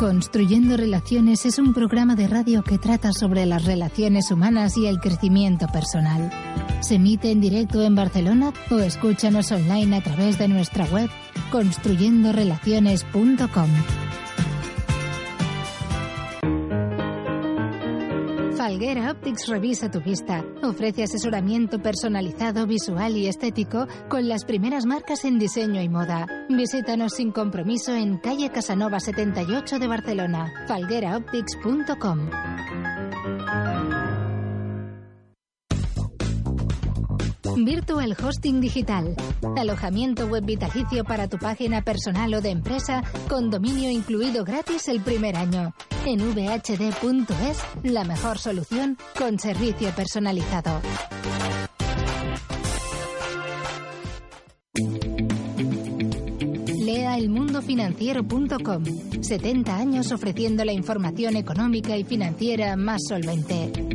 Construyendo Relaciones es un programa de radio que trata sobre las relaciones humanas y el crecimiento personal. Se emite en directo en Barcelona o escúchanos online a través de nuestra web construyendorelaciones.com. Falguera Optics revisa tu vista. Ofrece asesoramiento personalizado, visual y estético con las primeras marcas en diseño y moda. Visítanos sin compromiso en calle Casanova 78 de Barcelona. falgueraoptics.com. Virtual Hosting Digital. Alojamiento web vitalicio para tu página personal o de empresa con dominio incluido gratis el primer año. En vhd.es, la mejor solución con servicio personalizado. Lea elmundofinanciero.com. 70 años ofreciendo la información económica y financiera más solvente.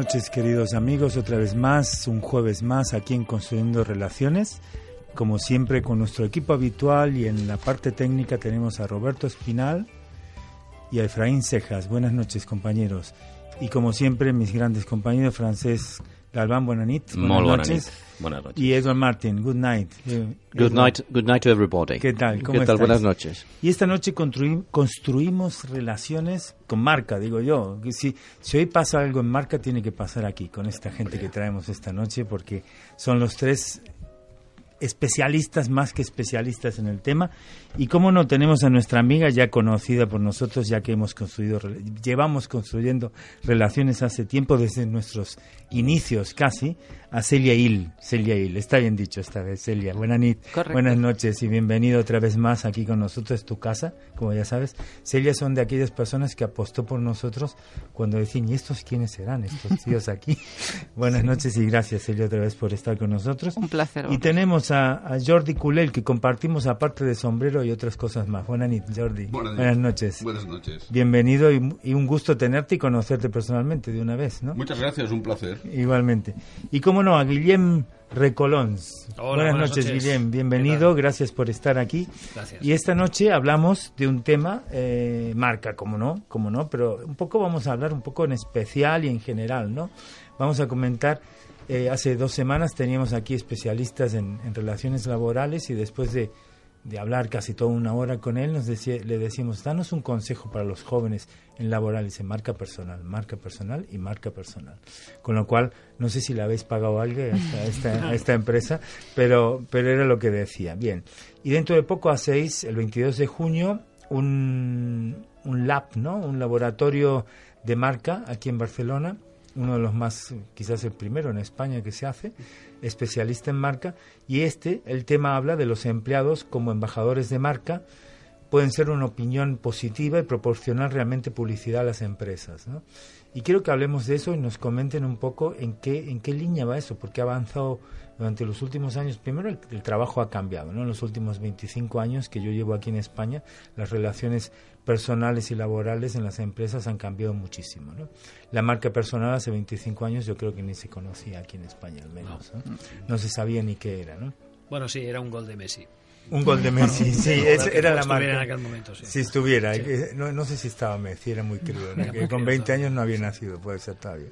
Noches queridos amigos, otra vez más, un jueves más aquí en Construyendo Relaciones. Como siempre con nuestro equipo habitual y en la parte técnica tenemos a Roberto Espinal y a Efraín Cejas. Buenas noches compañeros. Y como siempre mis grandes compañeros francés Galván, noches. Molt bona nit. Buenas noches. Y Edward Martin, good night. Eh, Good night, good night to everybody. ¿Qué tal? ¿Cómo ¿Qué tal? estáis? Buenas noches. Y esta noche construi- construimos relaciones con marca, digo yo. Que si, si hoy pasa algo en marca, tiene que pasar aquí, con esta gente que traemos esta noche, porque son los tres especialistas más que especialistas en el tema. Y cómo no, tenemos a nuestra amiga ya conocida por nosotros, ya que hemos construido, llevamos construyendo relaciones hace tiempo, desde nuestros inicios casi, a Celia Hill. Celia Hill, está bien dicho esta vez, Celia. Buenas, nit- Correcto. buenas noches y bienvenido otra vez más aquí con nosotros, es tu casa, como ya sabes. Celia son de aquellas personas que apostó por nosotros cuando decían, ¿y estos quiénes serán, estos tíos aquí? buenas noches y gracias, Celia, otra vez por estar con nosotros. Un placer. Y tenemos a, a Jordi Culel, que compartimos aparte de sombrero y otras cosas más. Buenas noches, Jordi. Buenas, noches. Buenas noches. Bienvenido y, y un gusto tenerte y conocerte personalmente de una vez, ¿no? Muchas gracias, un placer. Igualmente. Y cómo no, a Guillem Recolons. Hola, buenas, buenas noches, noches. Guillem. ¿Qué Bienvenido, gracias por estar aquí. Gracias. Y esta noche hablamos de un tema, eh, marca, como no, como no, pero un poco vamos a hablar un poco en especial y en general, ¿no? Vamos a comentar, eh, hace dos semanas teníamos aquí especialistas en, en relaciones laborales y después de, de hablar casi toda una hora con él, nos decía, le decimos, danos un consejo para los jóvenes en laborales, en marca personal, marca personal y marca personal. Con lo cual, no sé si le habéis pagado a esta, a esta- a empresa, pero, pero era lo que decía. Bien, y dentro de poco hacéis, el 22 de junio, un, un lab, ¿no? Un laboratorio de marca aquí en Barcelona, uno de los más, quizás el primero en España que se hace, especialista en marca, y este, el tema habla de los empleados como embajadores de marca, pueden ser una opinión positiva y proporcionar realmente publicidad a las empresas. Y quiero que hablemos de eso y nos comenten un poco en qué, en qué línea va eso, porque ha avanzado durante los últimos años. Primero, el, el trabajo ha cambiado, ¿no? En los últimos 25 años que yo llevo aquí en España, las relaciones personales y laborales en las empresas han cambiado muchísimo, ¿no? La marca personal hace 25 años yo creo que ni se conocía aquí en España al menos, ¿no? No se sabía ni qué era, ¿no? Bueno, sí, era un gol de Messi. Un gol de Messi, sí, es- que era la estuviera marca. en aquel momento, sí. Si estuviera, Sí. eh, no, no sé si estaba Messi, era muy crudo, con crudo 20 todavía. años no había nacido, puede ser todavía.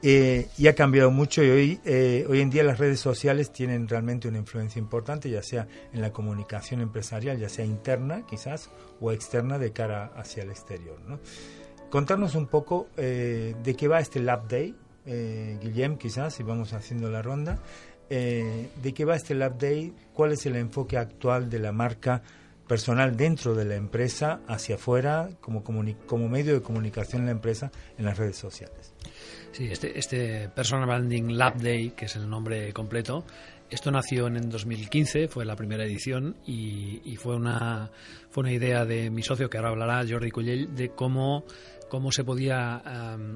Eh, y ha cambiado mucho y hoy, eh, hoy en día las redes sociales tienen realmente una influencia importante, ya sea en la comunicación empresarial, ya sea interna quizás o externa de cara hacia el exterior. ¿no? Contarnos un poco eh, de qué va este Lab Day, eh, Guillem, quizás, y vamos haciendo la ronda, eh, de qué va este Lab Day, cuál es el enfoque actual de la marca personal dentro de la empresa hacia afuera como, como medio de comunicación en la empresa en las redes sociales. Sí, este, este Personal Branding Lab Day, que es el nombre completo, esto nació en 2015, fue la primera edición y, y, fue, una, fue una idea de mi socio, que ahora hablará, Jordi Cullell, de cómo cómo se podía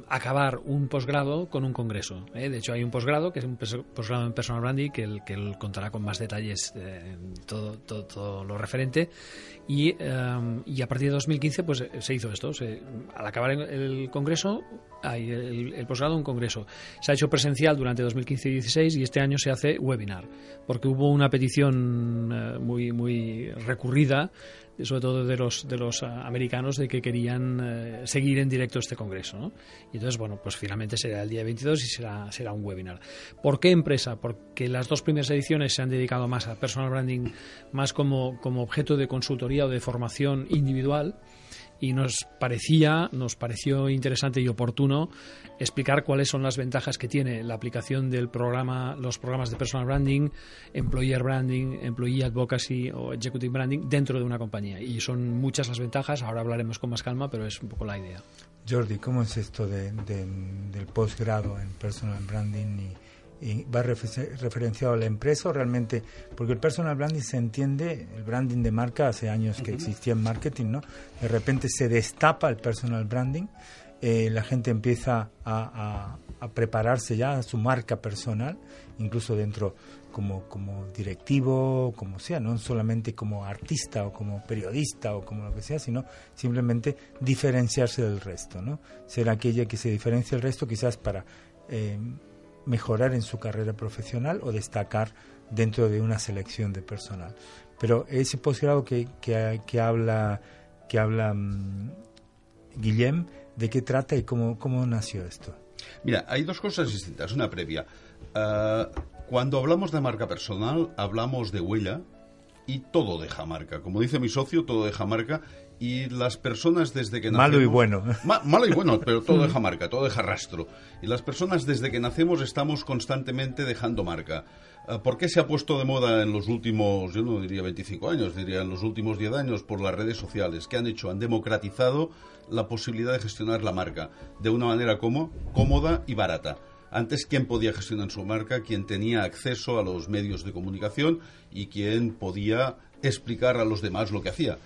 acabar un posgrado con un congreso. ¿eh? De hecho, hay un posgrado, que es un posgrado en personal branding, que él, que él contará con más detalles eh, todo, todo, lo referente. Y, y, a partir de 2015 pues se hizo esto. al acabar el, congreso, hay el, posgrado, un congreso. Se ha hecho presencial durante 2015 y 2016 y este año se hace webinar, porque hubo una petición eh, muy, muy recurrida sobre todo de los, de los ah, americanos, de que querían eh, seguir en directo este congreso. Y entonces, bueno, pues finalmente será el día 22 y será, será un webinar. ¿Por qué empresa? Porque las dos primeras ediciones se han dedicado más a personal branding, más como, como objeto de consultoría o de formación individual y nos parecía, nos pareció interesante y oportuno explicar cuáles son las ventajas que tiene la aplicación del programa, los programas de personal branding, employer branding, employee advocacy o executive branding dentro de una compañía. Y son muchas las ventajas, ahora hablaremos con más calma, pero es un poco la idea. Jordi, ¿cómo es esto del posgrado en personal branding va referenciado a la empresa o realmente, porque el personal branding se entiende, el branding de marca hace años que existía en marketing, ¿no? De repente se destapa el personal branding, eh, la gente empieza a, prepararse ya a su marca personal, incluso dentro como, como directivo, como sea, no solamente como artista o como periodista o como lo que sea, sino simplemente diferenciarse del resto, ¿no? Ser aquella que se diferencia del resto quizás para... Eh, mejorar en su carrera profesional o destacar dentro de una selección de personal. Pero ese posgrado que, que, habla, que habla mm, Guillem, ¿de qué trata y cómo, cómo nació esto? Mira, hay dos cosas distintas. Una previa. Ah, cuando hablamos de marca personal, hablamos de huella y todo deja marca. Como dice mi socio, todo deja marca y las personas desde que nacemos... Malo y bueno. malo y bueno, pero todo deja marca, todo deja rastro. Y las personas desde que nacemos estamos constantemente dejando marca. Ah, ¿Por qué se ha puesto de moda en los últimos, yo no diría 25 años, diría en los últimos 10 años por las redes sociales? ¿Qué han hecho? Han democratizado la posibilidad de gestionar la marca de una manera como cómoda y barata. Antes, ¿quién podía gestionar su marca? ¿Quién tenía acceso a los medios de comunicación y quién podía explicar a los demás lo que hacía?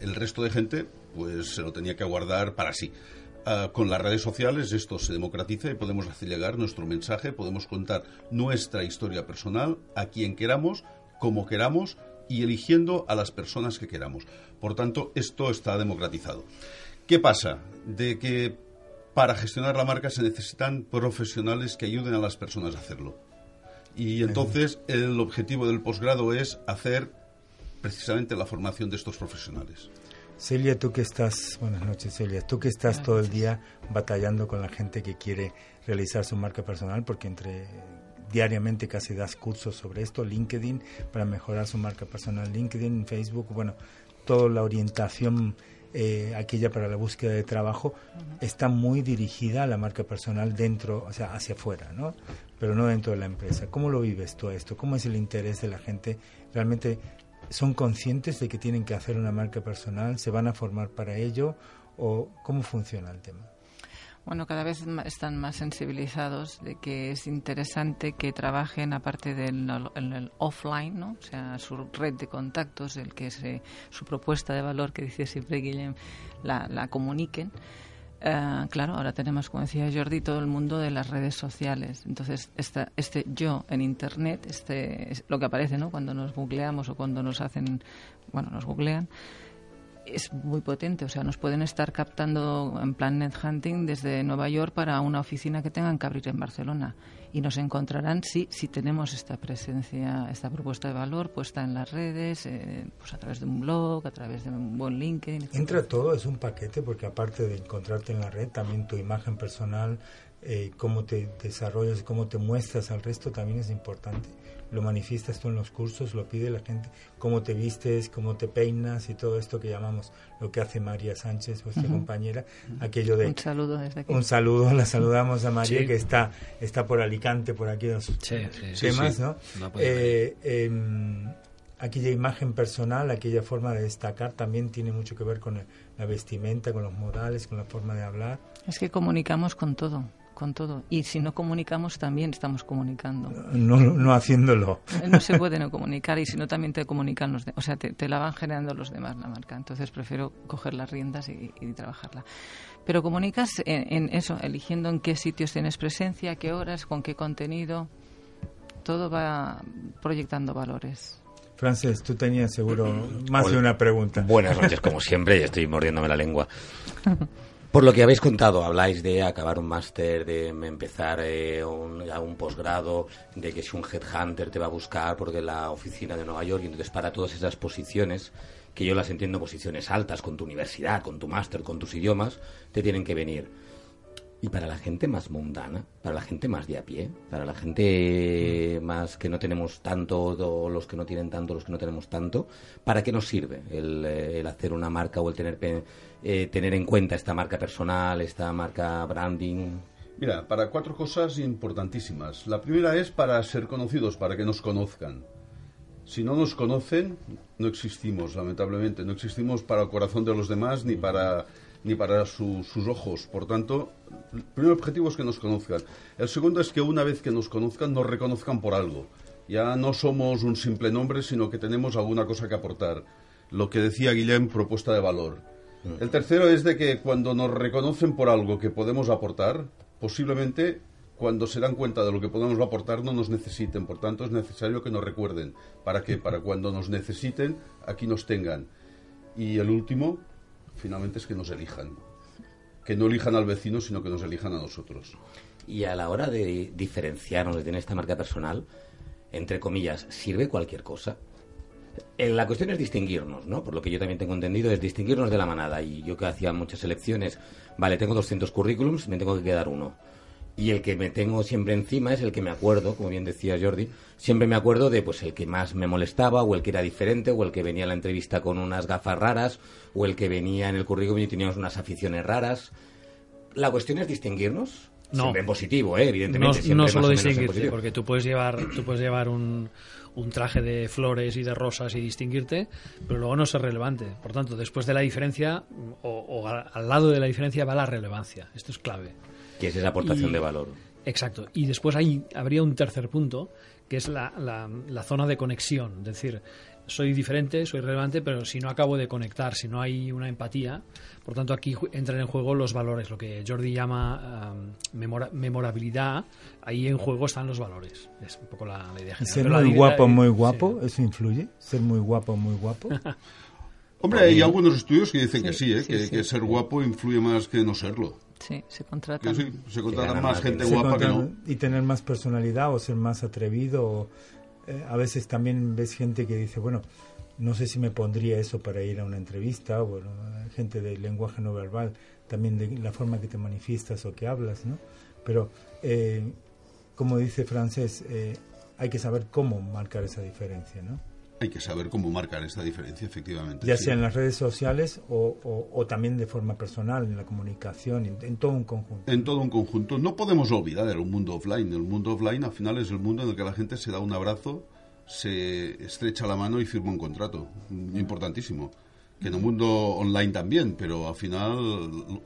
el resto de gente pues se lo tenía que guardar para sí. Ah, con las redes sociales esto se democratiza y podemos hacer llegar nuestro mensaje, podemos contar nuestra historia personal a quien queramos, como queramos y eligiendo a las personas que queramos. Por tanto, esto está democratizado. ¿Qué pasa? De que para gestionar la marca se necesitan profesionales que ayuden a las personas a hacerlo. Y entonces el objetivo del posgrado es hacer precisamente la formación de estos profesionales. Celia, tú que estás, buenas noches Celia, tú que estás todo el día batallando con la gente que quiere realizar su marca personal, porque entre diariamente casi das cursos sobre esto, LinkedIn, para mejorar su marca personal, LinkedIn, Facebook, bueno, toda la orientación eh, aquella para la búsqueda de trabajo está muy dirigida a la marca personal dentro, o sea, hacia afuera, ¿no? Pero no dentro de la empresa. ¿Cómo lo vives tú esto? ¿Cómo es el interés de la gente? ¿Realmente son conscientes de que tienen que hacer una marca personal? ¿Se van a formar para ello? ¿O cómo funciona el tema? Bueno, cada vez están más sensibilizados de que es interesante que trabajen aparte del offline, ¿no? o sea, su red de contactos, el que se, su propuesta de valor que dice siempre Guillem, la, la comuniquen eh, claro, ahora tenemos, como decía Jordi, todo el mundo de las redes sociales. Entonces, esta, este yo en Internet, este, es lo que aparece ¿no? cuando nos googleamos o cuando nos hacen, bueno, nos googlean, es muy potente. O sea, nos pueden estar captando en plan net hunting desde Nueva York para una oficina que tengan que abrir en Barcelona y nos encontrarán si, si tenemos esta presencia, esta propuesta de valor puesta en las redes, eh, pues a través de un blog, a través de un buen LinkedIn. Entra todo, es un paquete, porque aparte de encontrarte en la red, también tu imagen personal, eh, cómo te desarrollas, cómo te muestras al resto también es importante. Lo manifiestas tú en los cursos, lo pide la gente, cómo te vistes, cómo te peinas y todo esto que llamamos lo que hace María Sánchez, vuestra compañera, aquello de... Un saludo desde aquí. Un saludo, la saludamos a María que está, está por Alicante, por aquí los temas, ¿no? eh, em, aquella imagen personal, aquella forma de destacar también tiene mucho que ver con la vestimenta, con los modales, con la forma de hablar. Es que comunicamos con todo con todo. Y si no comunicamos, también estamos comunicando. No, no haciéndolo. No se puede no comunicar y si no, también te comunican los demás. O sea, te, la van generando los demás la marca. Entonces prefiero coger las riendas y, trabajarla. Pero comunicas en, eso, eligiendo en qué sitios tienes presencia, qué horas, con qué contenido. Todo va proyectando valores. Frances, tú tenías seguro más de una pregunta. Buenas noches, como siempre, y estoy mordiéndome la lengua. Por lo que habéis contado, habláis de acabar un máster, de empezar eh, un, un posgrado, de que si un headhunter te va a buscar porque la oficina de Nueva York, y entonces para todas esas posiciones, que yo las entiendo posiciones altas, con tu universidad, con tu máster, con tus idiomas, te tienen que venir. Y para la gente más mundana, para la gente más de a pie, para la gente más que no tenemos tanto, los que no tienen tanto, los que no tenemos tanto, ¿para qué nos sirve el, eh, hacer una marca o el tener eh, tener en cuenta esta marca personal, esta marca branding? Mira, para cuatro cosas importantísimas. La primera es para ser conocidos, para que nos conozcan. Si no nos conocen, no existimos, lamentablemente. No existimos para el corazón de los demás ni para, ni para sus ojos. Por tanto, el primer objetivo es que nos conozcan. El segundo es que una vez que nos conozcan, nos reconozcan por algo. Ya no somos un simple nombre, sino que tenemos alguna cosa que aportar. Lo que decía Guillem, propuesta de valor el tercero es de que cuando nos reconocen por algo que podemos aportar, posiblemente cuando se dan cuenta de lo que podemos aportar no nos necesiten. Por tanto, es necesario que nos recuerden. ¿Para qué? Para cuando nos necesiten, aquí nos tengan. Y el último, finalmente, es que nos elijan. Que no elijan al vecino, sino que nos elijan a nosotros. Y a la hora de diferenciarnos, de tener esta marca personal, entre comillas, ¿sirve cualquier cosa? Eh, la cuestión es distinguirnos, ¿no? Por lo que yo también tengo entendido, es distinguirnos de la manada. Y yo que hacía muchas elecciones, vale, tengo 200 currículums, me tengo que quedar uno. Y el que me tengo siempre encima es el que me acuerdo, como bien decía Jordi, siempre me acuerdo de pues el que más me molestaba, o el que era diferente, o el que venía a la entrevista con unas gafas raras, o el que venía en el currículum y teníamos unas aficiones raras. La cuestión es distinguirnos, no. Siempre en positivo, ¿eh? evidentemente. No, solo distinguirte, porque tú puedes llevar, tú puedes llevar un, un traje de flores y de rosas y distinguirte, pero luego no ser relevante. Por tanto, después de la diferencia, o, al lado de la diferencia va la relevancia. Esto es clave. Que es esa aportación de valor. Exacto. Y después hay, habría un tercer punto, que es la, la, la zona de conexión. Es decir, soy diferente, soy relevante, pero si no acabo de conectar, si no hay una empatía, por tanto aquí entran en juego los valores, lo que Jordi llama memorabilidad, ahí en juego están los valores. Es un poco la, idea general. Ser muy guapo, muy guapo, ¿eso influye? Ser muy guapo, muy guapo. Hombre, hay algunos estudios que dicen que sí, ¿eh? que, ser guapo influye más que no serlo. Sí, se contratan. se contratan más gente guapa que no. Y tener más personalidad o ser más atrevido o eh, a veces también ves gente que dice, bueno, no sé si me pondría eso para ir a una entrevista, o bueno, gente de lenguaje no verbal, también de la forma que te manifiestas o que hablas, ¿no? Pero, eh, como dice Francés, eh, hay que saber cómo marcar esa diferencia, ¿no? Hay que saber cómo marcar esta diferencia, efectivamente. Ya sea en las redes sociales o, o, también de forma personal, en la comunicación, en, todo un conjunto. En todo un conjunto. No podemos olvidar el mundo offline. El mundo offline al final es el mundo en el que la gente se da un abrazo, se estrecha la mano y firma un contrato. Importantísimo que en el mundo online también, pero al final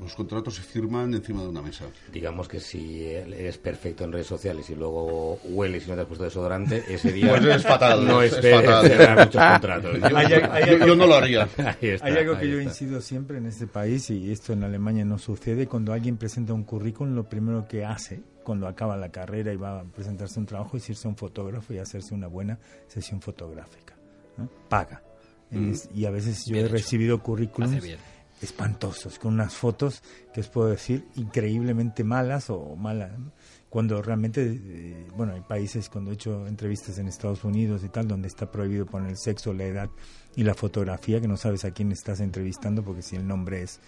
los contratos se firman encima de una mesa. Digamos que si eres perfecto en redes sociales y luego hueles y no te has puesto desodorante, ese día pues es fatal, no es fatal. muchos contratos. Yo, no lo haría. hay algo que yo incido siempre en este país y esto en Alemania no sucede. Cuando alguien presenta un currículum, lo primero que hace cuando acaba la carrera y va a presentarse un trabajo es irse a un fotógrafo y hacerse una buena sesión fotográfica. Paga y a veces yo he recibido currículums espantosos, con unas fotos que os puedo decir increíblemente malas o malas, cuando realmente, eh, bueno, hay países, cuando he hecho entrevistas en Estados Unidos y tal, donde está prohibido poner el sexo, la edad y la fotografía, que no sabes a quién estás entrevistando, porque si el nombre es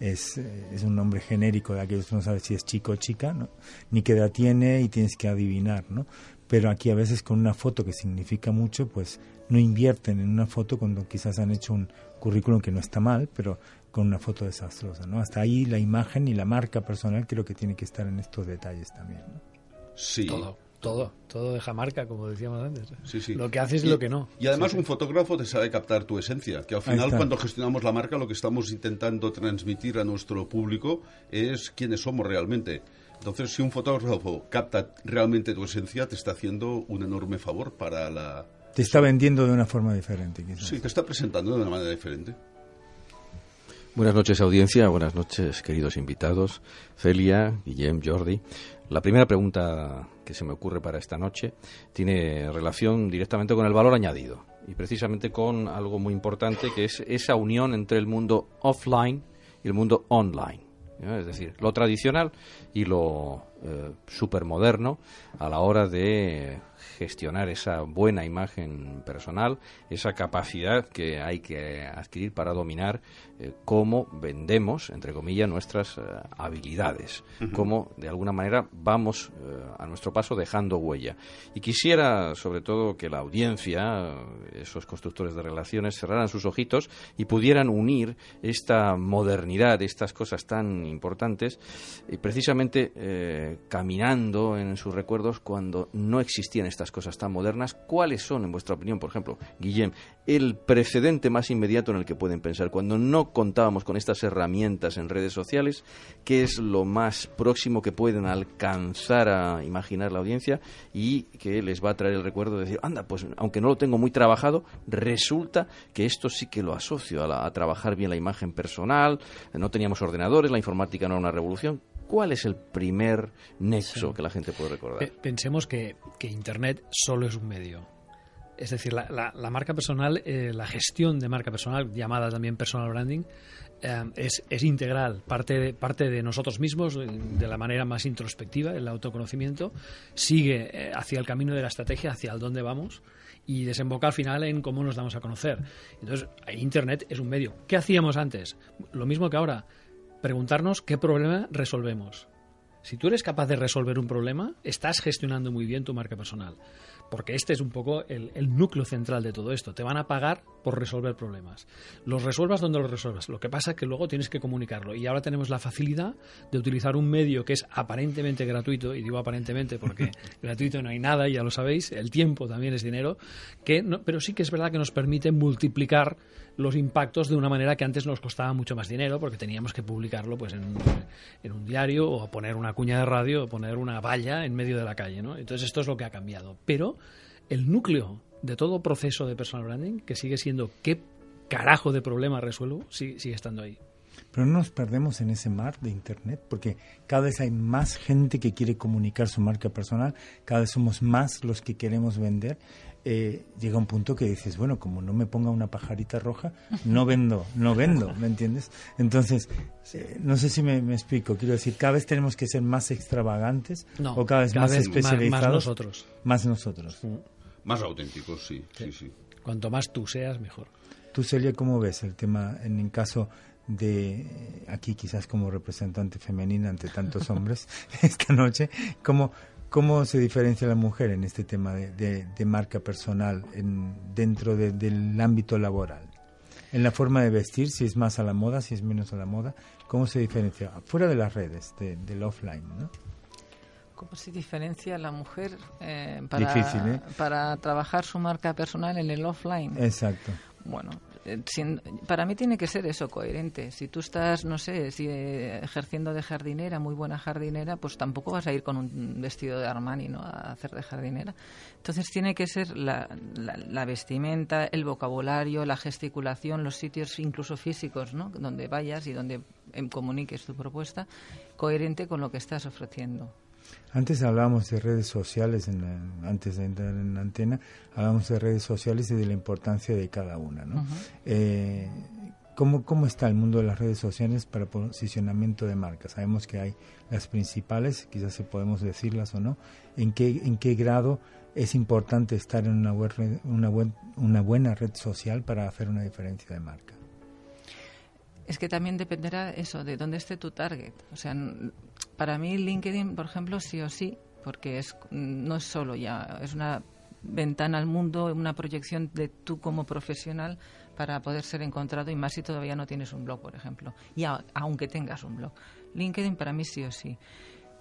es, es un nombre genérico de aquellos que no sabes si es chico o chica, ¿no? ni qué edad tiene y tienes que adivinar, ¿no? Pero aquí a veces con una foto que significa mucho, pues no invierten en una foto cuando quizás han hecho un currículum que no está mal, pero con una foto desastrosa, ¿no? Hasta ahí la imagen y la marca personal creo que tiene que estar en estos detalles también, ¿no? Sí. Todo, todo, todo deja marca, como decíamos antes. Sí, sí. Lo que haces y lo que no. Y además un fotógrafo te sabe captar tu esencia, que al final cuando gestionamos la marca lo que estamos intentando transmitir a nuestro público es quiénes somos realmente. Entonces, si un fotógrafo capta realmente tu esencia, te está haciendo un enorme favor para la... Te está vendiendo de una forma diferente, quizás. Sí, te está presentando de una manera diferente. Buenas noches, audiencia. Buenas noches, queridos invitados. Celia, Guillem, Jordi. La primera pregunta que se me ocurre para esta noche tiene relación directamente con el valor añadido y precisamente con algo muy importante que es esa unión entre el mundo offline y el mundo online. Es decir, lo tradicional y lo eh, supermoderno a la hora de gestionar esa buena imagen personal, esa capacidad que hay que adquirir para dominar eh, cómo vendemos, entre comillas, nuestras eh, habilidades, cómo de alguna manera vamos eh, a nuestro paso dejando huella. Y quisiera, sobre todo, que la audiencia, esos constructores de relaciones, cerraran sus ojitos y pudieran unir esta modernidad, estas cosas tan importantes, precisamente caminando en sus recuerdos cuando no existían estas cosas tan modernas, ¿cuáles son, en vuestra opinión, por ejemplo, Guillem, el precedente más inmediato en el que pueden pensar? Cuando no contábamos con estas herramientas en redes sociales, ¿qué es lo más próximo que pueden alcanzar a imaginar la audiencia y que les va a traer el recuerdo de decir, anda, pues aunque no lo tengo muy trabajado, resulta que esto sí que lo asocio a, a trabajar bien la imagen personal, no teníamos ordenadores, la informática no era una revolución. ¿Cuál es el primer nexo que la gente puede recordar? Pensemos que, Internet solo es un medio. Es decir, la, marca personal, eh, la gestión de marca personal, llamada también personal branding, eh, es, integral, parte de, parte de nosotros mismos, de la manera más introspectiva, el autoconocimiento, sigue eh, hacia el camino de la estrategia, hacia el dónde vamos y desemboca al final en cómo nos damos a conocer. Entonces, Internet es un medio. ¿Qué hacíamos antes? Lo mismo que ahora preguntarnos qué problema resolvemos. Si tú eres capaz de resolver un problema, estás gestionando muy bien tu marca personal porque este es un poco el, núcleo central de todo esto. Te van a pagar por resolver problemas. Los resuelvas donde los resuelvas. Lo que pasa es que luego tienes que comunicarlo. Y ahora tenemos la facilidad de utilizar un medio que es aparentemente gratuito, y digo aparentemente porque gratuito no hay nada, ya lo sabéis, el tiempo también es dinero, que pero sí que es verdad que nos permite multiplicar los impactos de una manera que antes nos costaba mucho más dinero porque teníamos que publicarlo pues en, un diario o poner una cuña de radio o poner una valla en medio de la calle. ¿no? Entonces esto es lo que ha cambiado. Pero el núcleo de todo proceso de personal branding, que sigue siendo qué carajo de problema resuelvo, sigue, sigue estando ahí. Pero no nos perdemos en ese mar de Internet, porque cada vez hay más gente que quiere comunicar su marca personal, cada vez somos más los que queremos vender. Eh, llega un punto que dices, bueno, como no me ponga una pajarita roja, no vendo, no vendo, ¿me entiendes? Entonces, eh, no sé si me, explico, quiero decir, cada vez tenemos que ser más extravagantes o cada vez más especializados. Más, nosotros. Más nosotros. Mm. Más auténticos, sí, sí, sí. Cuanto más tú seas, mejor. Tú, Celia, ¿cómo ves el tema en el caso de aquí quizás como representante femenina ante tantos hombres esta noche? ¿Cómo, cómo se diferencia la mujer en este tema de, de, marca personal en, dentro del ámbito laboral? En la forma de vestir, si es más a la moda, si es menos a la moda, ¿cómo se diferencia? Fuera de las redes, del offline, ¿no? ¿Cómo se diferencia la mujer eh, para, ¿eh? para trabajar su marca personal en el offline? Exacto. Bueno, eh, para mí tiene que ser eso, coherente. Si tú estás, no sé, si, ejerciendo de jardinera, muy buena jardinera, pues tampoco vas a ir con un vestido de Armani ¿no? a hacer de jardinera. Entonces tiene que ser la, la, vestimenta, el vocabulario, la gesticulación, los sitios incluso físicos, ¿no? donde vayas y donde em, comuniques tu propuesta, coherente con lo que estás ofreciendo. Antes hablábamos de redes sociales, antes de entrar en la antena, hablábamos de redes sociales y de la importancia de cada una. ¿no? Eh, ¿cómo, ¿Cómo está el mundo de las redes sociales para posicionamiento de marcas? Sabemos que hay las principales, quizás se podemos decirlas o no. ¿En qué, en qué grado es importante estar en una, una, una buena red social para hacer una diferencia de marca? Es que también dependerá eso, de dónde esté tu target. O sea, para mí LinkedIn, por ejemplo, sí o sí, porque es, no es solo ya, es una ventana al mundo, una proyección de tú como profesional para poder ser encontrado y más si todavía no tienes un blog, por ejemplo, y aunque tengas un blog. LinkedIn para mí sí o sí.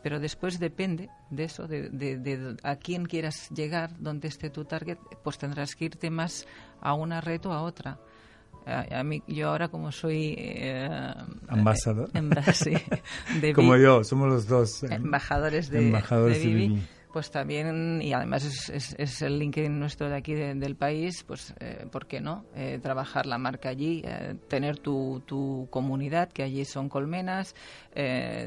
Pero después depende de eso, de, de, a quién quieras llegar, dónde esté tu target, pues tendrás que irte más a una red o a otra. A, mí, yo ahora como soy eh, ambasador, de como yo, somos los dos eh, embajadores de, embajadores de, pues también, y además es, es, el LinkedIn nuestro de aquí del país, pues eh, ¿por qué no? Eh, trabajar la marca allí, eh, tener tu, tu, comunidad, que allí son colmenas,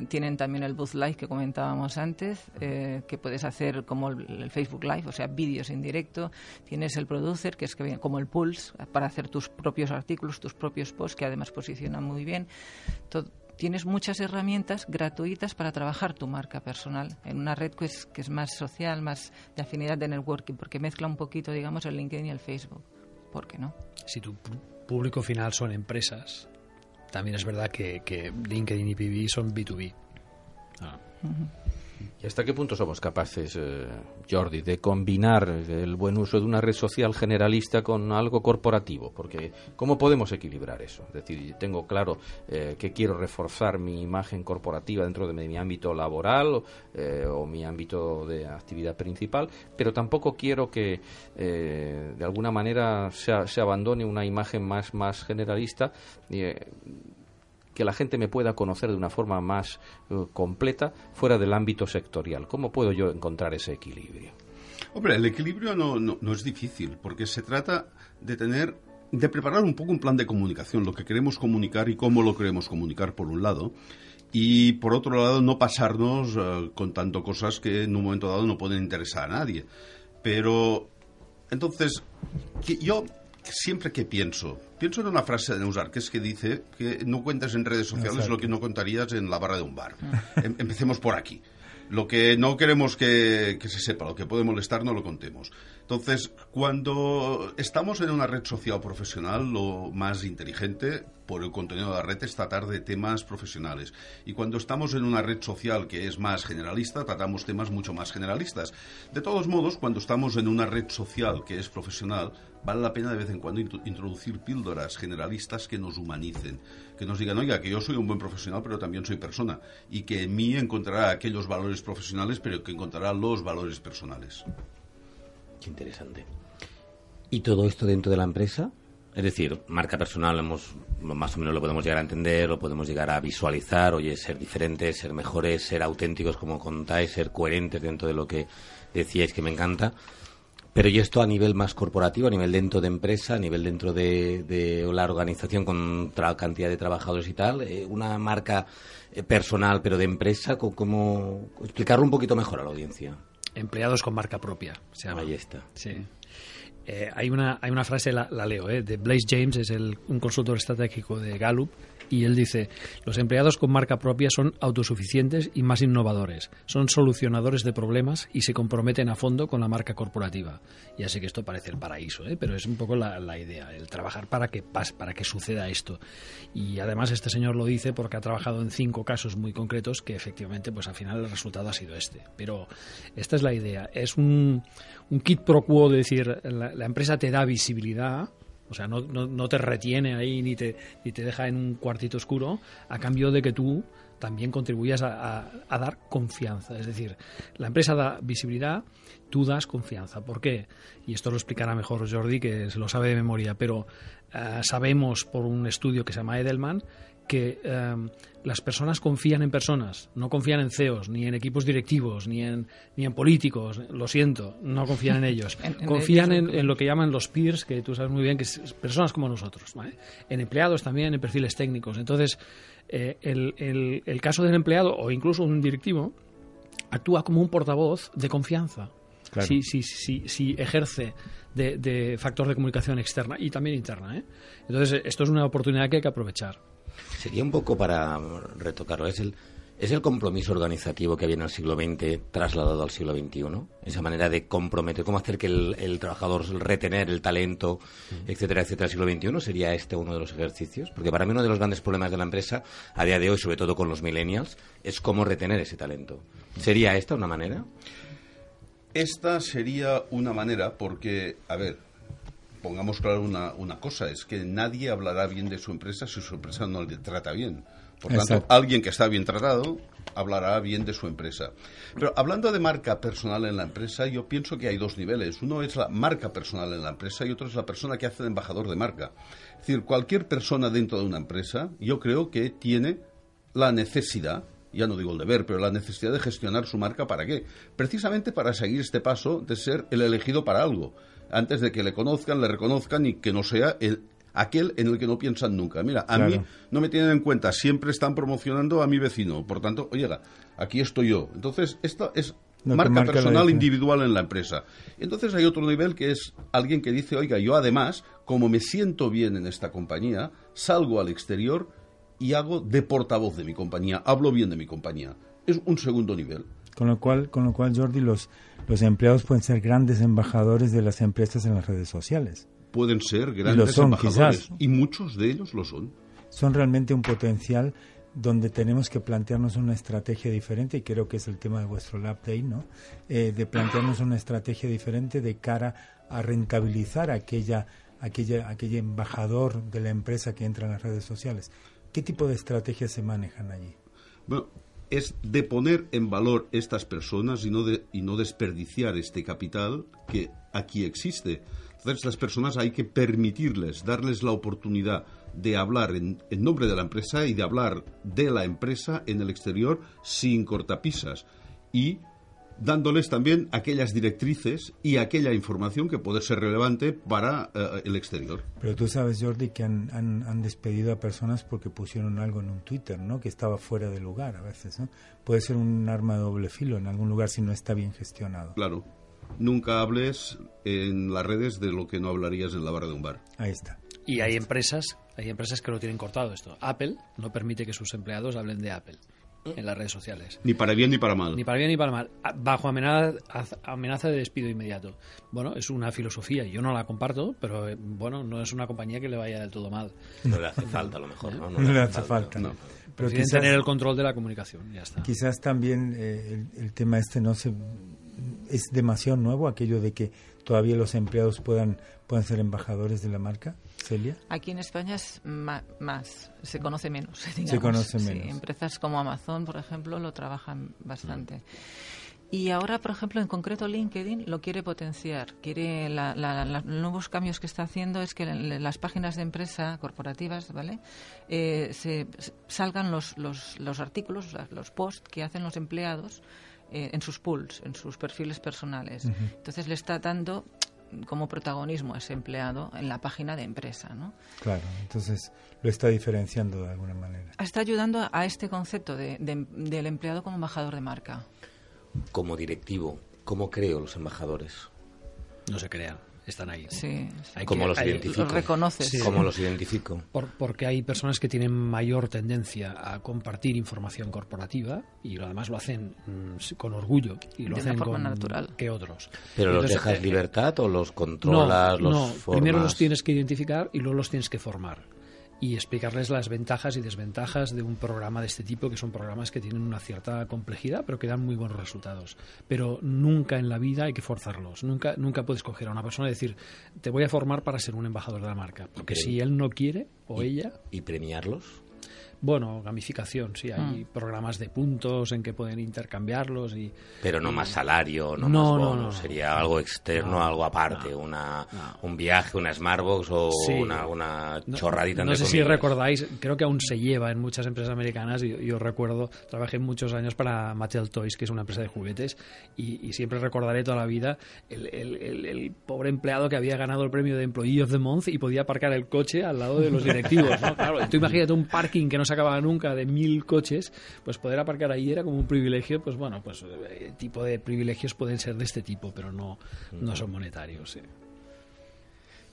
tienen también el Booth Live que comentábamos antes, que puedes hacer como el, Facebook Live, o sea, vídeos en directo, tienes el producer, que es como el Pulse, para hacer tus propios artículos, tus propios posts, que además posicionan muy bien. Todo, tienes muchas herramientas gratuitas para trabajar tu marca personal en una red que es, que es más social, más de afinidad de networking, porque mezcla un poquito, digamos, el LinkedIn y el Facebook. ¿Por qué no? Si tu público final son empresas, también es verdad que, LinkedIn y PB son B2B. Ah. ¿Y hasta qué punto somos capaces, eh, Jordi, de combinar el buen uso de una red social generalista con algo corporativo? Porque ¿cómo podemos equilibrar eso? Es decir, tengo claro eh, que quiero reforzar mi imagen corporativa dentro de mi, ámbito laboral eh, o mi ámbito de actividad principal, pero tampoco quiero que de alguna manera se, se, abandone una imagen más, más generalista que la gente me pueda conocer de una forma más eh, completa fuera del ámbito sectorial. ¿Cómo puedo yo encontrar ese equilibrio? Hombre, el equilibrio no, es difícil, porque se trata de tener, de preparar un poco un plan de comunicación, lo que queremos comunicar y cómo lo queremos comunicar, por un lado, y por otro lado, no pasarnos eh, contando cosas que en un momento dado no pueden interesar a nadie. Pero, entonces, yo siempre que pienso, pienso en una frase de Neusar, que es que dice que no cuentas en redes sociales lo que no contarías en la barra de un bar. Em, empecemos por aquí. Lo que no queremos que, se sepa, lo que puede molestar, no lo contemos. Entonces, cuando estamos en una red social profesional, lo más inteligente por el contenido de la red es tratar de temas profesionales. Y cuando estamos en una red social que es más generalista, tratamos temas mucho más generalistas. De todos modos, cuando estamos en una red social que es profesional, vale la pena de vez en cuando introducir píldoras generalistas que nos humanicen, que nos digan, oiga, que yo soy un buen profesional, pero también soy persona, y que en mí encontrará aquellos valores profesionales, pero que encontrará los valores personales. Qué interesante. ¿Y todo esto dentro de la empresa? Es decir, marca personal, hemos, más o menos lo podemos llegar a entender, lo podemos llegar a visualizar, oye, ser diferentes, ser mejores, ser auténticos, como contáis, ser coherentes dentro de lo que decíais que me encanta. Pero y esto a nivel más corporativo, a nivel dentro de empresa, a nivel dentro de, la organización con cantidad de trabajadores y tal, eh, una marca eh, personal pero de empresa, ¿cómo explicarlo un poquito mejor a la audiencia? Empleados con marca propia, se llama. Ahí está. Sí. Eh, hay, una, hay una frase, la, leo, de Blaise James, es el, un consultor estratégico de Gallup, y él dice, los empleados con marca propia son autosuficientes y más innovadores, son solucionadores de problemas y se comprometen a fondo con la marca corporativa. Ya sé que esto parece el paraíso, ¿eh? pero es un poco la, idea, el trabajar para que, para que suceda esto. Y además este señor lo dice porque ha trabajado en cinco casos muy concretos que efectivamente pues al final el resultado ha sido este. Pero esta es la idea, es un, un kit pro quo, de decir, la empresa te da visibilidad, o sea, no, no, te retiene ahí ni te, ni te deja en un cuartito oscuro a cambio de que tú también contribuyas a, dar confianza. Es decir, la empresa da visibilidad, tú das confianza. ¿Por qué? Y esto lo explicará mejor Jordi, que se lo sabe de memoria, pero eh, sabemos por un estudio que se llama Edelman que em, las personas confían en personas, no confían en CEOs, ni en equipos directivos, ni en, ni en políticos, lo siento, no confían en ellos. confían en, lo que llaman los peers, que tú sabes muy bien que es personas como nosotros, en empleados también, en perfiles técnicos. Entonces, eh, el, el, caso del empleado o incluso un directivo actúa como un portavoz de confianza. Si, si, si, si, ejerce de, de, factor de comunicación externa y también interna. ¿eh? Entonces, esto es una oportunidad que hay que aprovechar. Sería un poco para retocarlo, es el, ¿Es el compromiso organizativo que había en el siglo XX trasladado al siglo XXI? Esa manera de comprometer, cómo hacer que el, trabajador retener el talento, etcétera, etcétera, del siglo XXI, ¿sería este uno de los ejercicios? Porque para mí uno de los grandes problemas de la empresa, a día de hoy, sobre todo con los millennials, es cómo retener ese talento. ¿Sería esta una manera? Esta sería una manera porque, a ver, pongamos claro una, una cosa, es que nadie hablará bien de su empresa si su empresa no le trata bien. Por tanto, alguien que está bien tratado hablará bien de su empresa. Pero hablando de marca personal en la empresa, yo pienso que hay dos niveles. Uno es la marca personal en la empresa y otro es la persona que hace de embajador de marca. Es decir, cualquier persona dentro de una empresa, yo creo que tiene la necesidad, ya no digo el deber, pero la necesidad de gestionar su marca para qué? Precisamente para seguir este paso de ser el elegido para algo antes de que le conozcan, le reconozcan y que no sea el, aquel en el que no piensan nunca. Mira, a mí no me tienen en cuenta, siempre están promocionando a mi vecino. Por tanto, oye, aquí estoy yo. Entonces, esto es marca personal individual en la empresa. Entonces hay otro nivel que es alguien que dice, oiga, yo además, como me siento bien en esta compañía, salgo al exterior y hago de portavoz de mi compañía, hablo bien de mi compañía. Es un segundo nivel. Con lo cual, con lo cual Jordi, los, los empleados pueden ser grandes embajadores de las empresas en las redes sociales pueden ser grandes embajadores y muchos de ellos lo son. Son realmente un potencial donde tenemos que plantearnos una estrategia diferente y creo que es el tema de vuestro Lab Day, ¿no? Eh, de plantearnos una estrategia diferente de cara a rentabilizar aquella, aquella, aquel embajador de la empresa que entra en las redes sociales. ¿Qué tipo de estrategias se manejan allí? Bueno, es de poner en valor estas personas y no, de, y no desperdiciar este capital que aquí existe. Entonces, las personas hay que permitirles, darles la oportunidad de hablar en, nombre de la empresa y de hablar de la empresa en el exterior sin cortapisas y dándoles también aquellas directrices y aquella información que puede ser relevante para eh, el exterior. Pero tú sabes, Jordi, que han, han, despedido a personas porque pusieron algo en un Twitter, ¿no? Que estaba fuera de lugar a veces, ¿no? Puede ser un arma de doble filo en algún lugar si no está bien gestionado. Claro nunca hables en las redes de lo que no hablarías en la barra de un bar. Ahí está. Y hay empresas, hay empresas que lo tienen cortado esto. Apple no permite que sus empleados hablen de Apple en las redes sociales. Ni para bien ni para mal. Ni para bien ni para mal. Bajo amenaza, amenaza de despido inmediato. Bueno, es una filosofía. Yo no la comparto, pero eh, bueno, no es una compañía que le vaya del todo mal. No le hace falta, a lo mejor. No, le hace falta. No. Pero tener el control de la comunicación. Ya está. Quizás también eh, el, el, tema este no se es demasiado nuevo aquello de que todavía los empleados puedan, puedan ser embajadores de la marca, Celia? Aquí en España es más, se conoce menos. Se conoce menos. empresas como Amazon, por ejemplo, lo trabajan bastante. Y ahora, por ejemplo, en concreto LinkedIn lo quiere potenciar. Quiere los nuevos cambios que está haciendo es que las páginas de empresa corporativas, ¿vale? Eh, se, salgan los, los, los artículos, los posts que hacen los empleados eh, en sus pools, en sus perfiles personales. Entonces le está dando como protagonismo a ese empleado en la página de empresa, ¿no? Claro, entonces lo está diferenciando de alguna manera. Está ayudando a este concepto de, del empleado como embajador de marca. Como directivo, ¿cómo creo los embajadores? No se crean están ahí. Sí, ¿Cómo los identifico? Los reconoces. ¿Cómo los identifico? porque hay personas que tienen mayor tendencia a compartir información corporativa y además lo hacen mm, con orgullo y lo hacen forma con, natural que otros. ¿Pero los dejas eh, libertad o los controlas? No, los no. primero los tienes que identificar y luego los tienes que formar y explicarles las ventajas y desventajas de un programa de este tipo, que son programas que tienen una cierta complejidad, pero que dan muy buenos resultados. Pero nunca en la vida hay que forzarlos. Nunca, nunca puedes coger a una persona y decir, te voy a formar para ser un embajador de la marca. Porque si él no quiere, o ella... ¿Y premiarlos? Bueno, gamificación, sí, hay mm. programas de puntos en que pueden intercambiarlos y... Pero no más salario, no, más bono, sería algo externo, algo aparte, una, un viaje, una Smartbox o una, una chorradita. No sé si recordáis, creo que aún se lleva en muchas empresas americanas, y yo, recuerdo, trabajé muchos años para Mattel Toys, que es una empresa de juguetes, y, siempre recordaré toda la vida el, el, pobre empleado que había ganado el premio de Employee of the Month y podía aparcar el coche al lado de los directivos, ¿no? Claro, tú imagínate un parking que no se acababa nunca de mil coches, pues poder aparcar ahí era como un privilegio, pues bueno, pues el eh, tipo de privilegios pueden ser de este tipo, pero no, no son monetarios.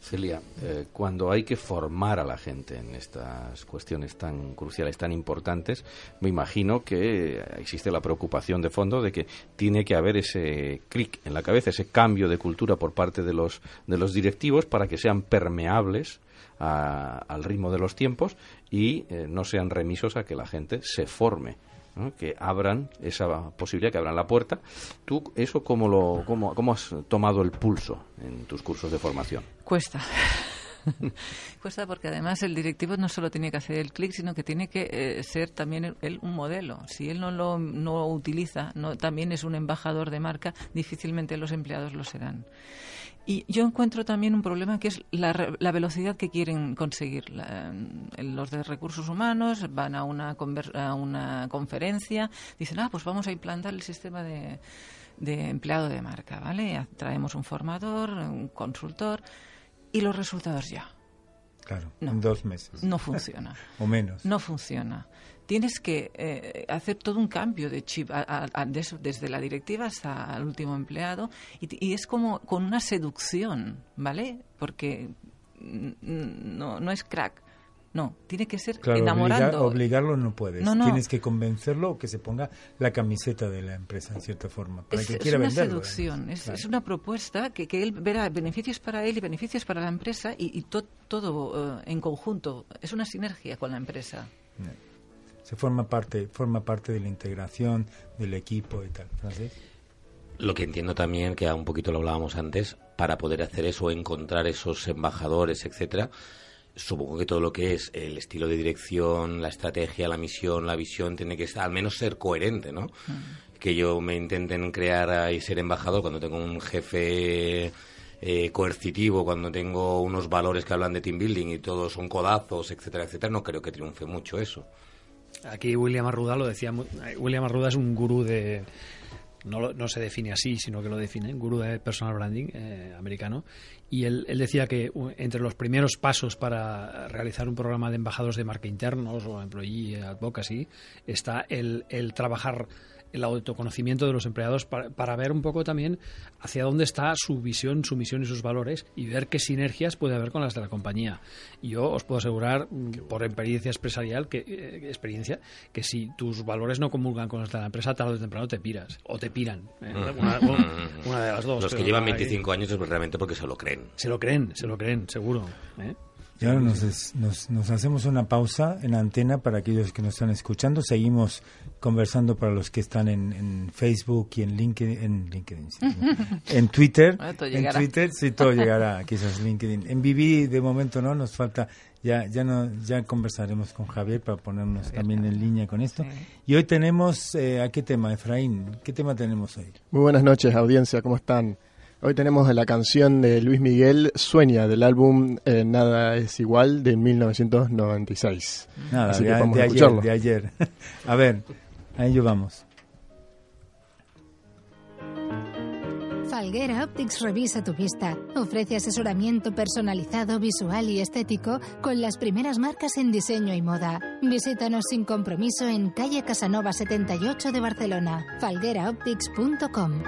Celia, eh, cuando hay que formar a la gente en estas cuestiones tan cruciales, tan importantes, me imagino que existe la preocupación de fondo de que tiene que haber ese clic en la cabeza, ese cambio de cultura por parte de los, de los directivos para que sean permeables al ritmo de los tiempos y eh, no sean remisos a que la gente se forme. que abran esa posibilidad, que abran la puerta. ¿Tú eso cómo, lo, cómo, cómo has tomado el pulso en tus cursos de formación? Cuesta. Cuesta porque además el directivo no solo tiene que hacer el clic, sino que tiene que eh, ser también él un modelo. Si él no lo no utiliza, no, también es un embajador de marca, difícilmente los empleados lo serán. Y yo encuentro también un problema que es la, la velocidad que quieren conseguir. los de recursos humanos van a una, a una conferencia, dicen, ah, pues vamos a implantar el sistema de, de empleado de marca, ¿vale? Traemos un formador, un consultor y los resultados ya. Claro, en dos meses. No funciona. o menos. No funciona. Tienes que eh, hacer todo un cambio de chip desde la directiva hasta el último empleado y, es como con una seducción, ¿vale? Porque no, no es crack no, tiene que ser enamorando. obligarlo no puedes. Tienes que convencerlo o que se ponga la camiseta de la empresa, en cierta forma, para es, que quiera una seducción, es, una propuesta que, que, él verá beneficios para él y beneficios para la empresa y, todo eh, en conjunto. Es una sinergia con la empresa. Se forma parte, forma parte de la integración del equipo y tal. Lo que entiendo también, que un poquito lo hablábamos antes, para poder hacer eso, encontrar esos embajadores, etcétera, supongo que todo lo que es el estilo de dirección, la estrategia, la misión, la visión, tiene que al menos ser coherente, ¿no? Mm. Que yo me intenten crear y ser embajador cuando tengo un jefe eh, coercitivo, cuando tengo unos valores que hablan de team building y todos son codazos, etcétera, etcétera, no creo que triunfe mucho eso. Aquí William Arruda lo decía, William Arruda es un gurú de, no, no, se define así, sino que lo define, gurú de personal branding eh, americano, y él, él, decía que entre los primeros pasos para realizar un programa de embajadores de marca internos o employee advocacy está el, el trabajar el autoconocimiento de los empleados para, ver un poco también hacia dónde está su visión, su misión y sus valores y ver qué sinergias puede haber con las de la compañía. Y yo os puedo asegurar, mm, por experiencia empresarial, que, eh, experiencia, que si tus valores no comulgan con los de la empresa, tarde o temprano te piras o te piran. ¿eh? Una, de las dos. Los que llevan 25 años es realmente porque se lo creen. Se lo creen, se lo creen, seguro. ¿eh? Y ahora nos, nos, hacemos una pausa en antena para aquellos que nos están escuchando. Seguimos conversando para los que están en, Facebook y en LinkedIn, en, LinkedIn, en Twitter. en Twitter sí todo llegará, quizás LinkedIn. En Vivi de momento no, nos falta ya ya no ya conversaremos con Javier para ponernos también en línea con esto. Y hoy tenemos eh, a qué tema, Efraín, ¿qué tema tenemos hoy? Muy buenas noches, audiencia, ¿cómo están? Hoy tenemos la canción de Luis Miguel, Sueña, del álbum eh, Nada es igual, de 1996. Nada, Así de, que vamos de a ayer, de ayer. a ver, a ello vamos. Falguera Optics revisa tu vista. Ofrece asesoramiento personalizado, visual y estético con las primeras marcas en diseño y moda. Visítanos sin compromiso en calle Casanova 78 de Barcelona. falgueraoptics.com.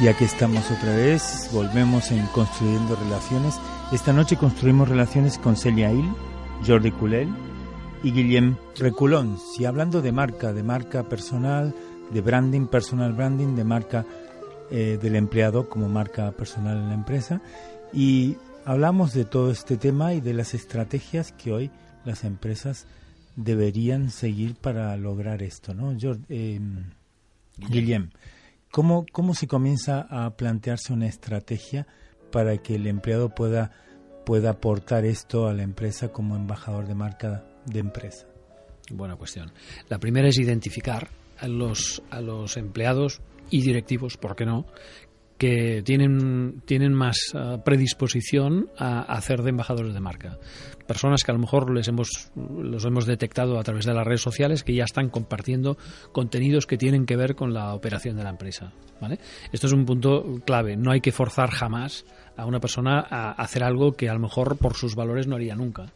ya que estamos otra vez, volvemos en Construyendo Relaciones. Esta noche construimos relaciones con Celia Hill, Jordi Culel y Guillem Reculón. Si hablando de marca, de marca personal, de branding, personal branding, de marca eh, del empleado como marca personal en la empresa. Y hablamos de todo este tema y de las estrategias que hoy las empresas deberían seguir para lograr esto, ¿no? Eh, Guillem. ¿Cómo, ¿Cómo se comienza a plantearse una estrategia para que el empleado pueda, pueda aportar esto a la empresa como embajador de marca de empresa? Buena cuestión. La primera es identificar a los, a los empleados y directivos, ¿por qué no?, que tienen, tienen más eh, predisposición a, hacer de embajadores de marca. Personas que a lo mejor les hemos, los hemos detectado a través de las redes sociales que ya están compartiendo contenidos que tienen que ver con la operación de la empresa. ¿vale? Esto es un punto clave. No hay que forzar jamás a una persona hacer algo que a lo mejor por sus valores no haría nunca.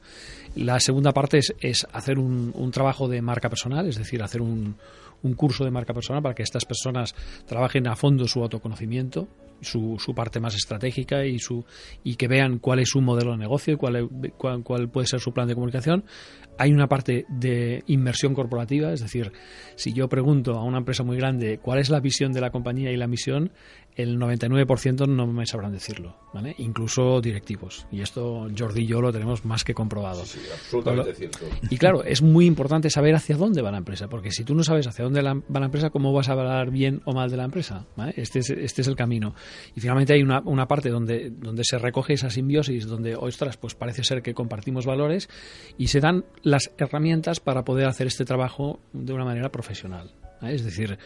La segunda parte es, es hacer un, un trabajo de marca personal, es decir, hacer un, un curso de marca personal para que estas personas trabajen a fondo su autoconocimiento, su, su parte más estratégica y, su, y que vean cuál es su modelo de negocio y cuál, cuál, cuál puede ser su plan de comunicación. Hay una parte de inmersión corporativa, es decir, si yo pregunto a una empresa muy grande cuál es la visión de la compañía y la misión, el 99% no me sabrán decirlo, ¿vale? Incluso directivos. Y esto Jordi y yo lo tenemos más que comprobado. Sí, absolutamente cierto. Y claro, es muy importante saber hacia dónde va la empresa, porque si tú no sabes hacia dónde va la empresa, ¿cómo vas a hablar bien o mal de la empresa? Este, es, este es el camino. Y finalmente hay una, una parte donde, donde se recoge esa simbiosis, donde, ostras, pues parece ser que compartimos valores y se dan las herramientas para poder hacer este trabajo de una manera profesional. ¿Eh? es decir,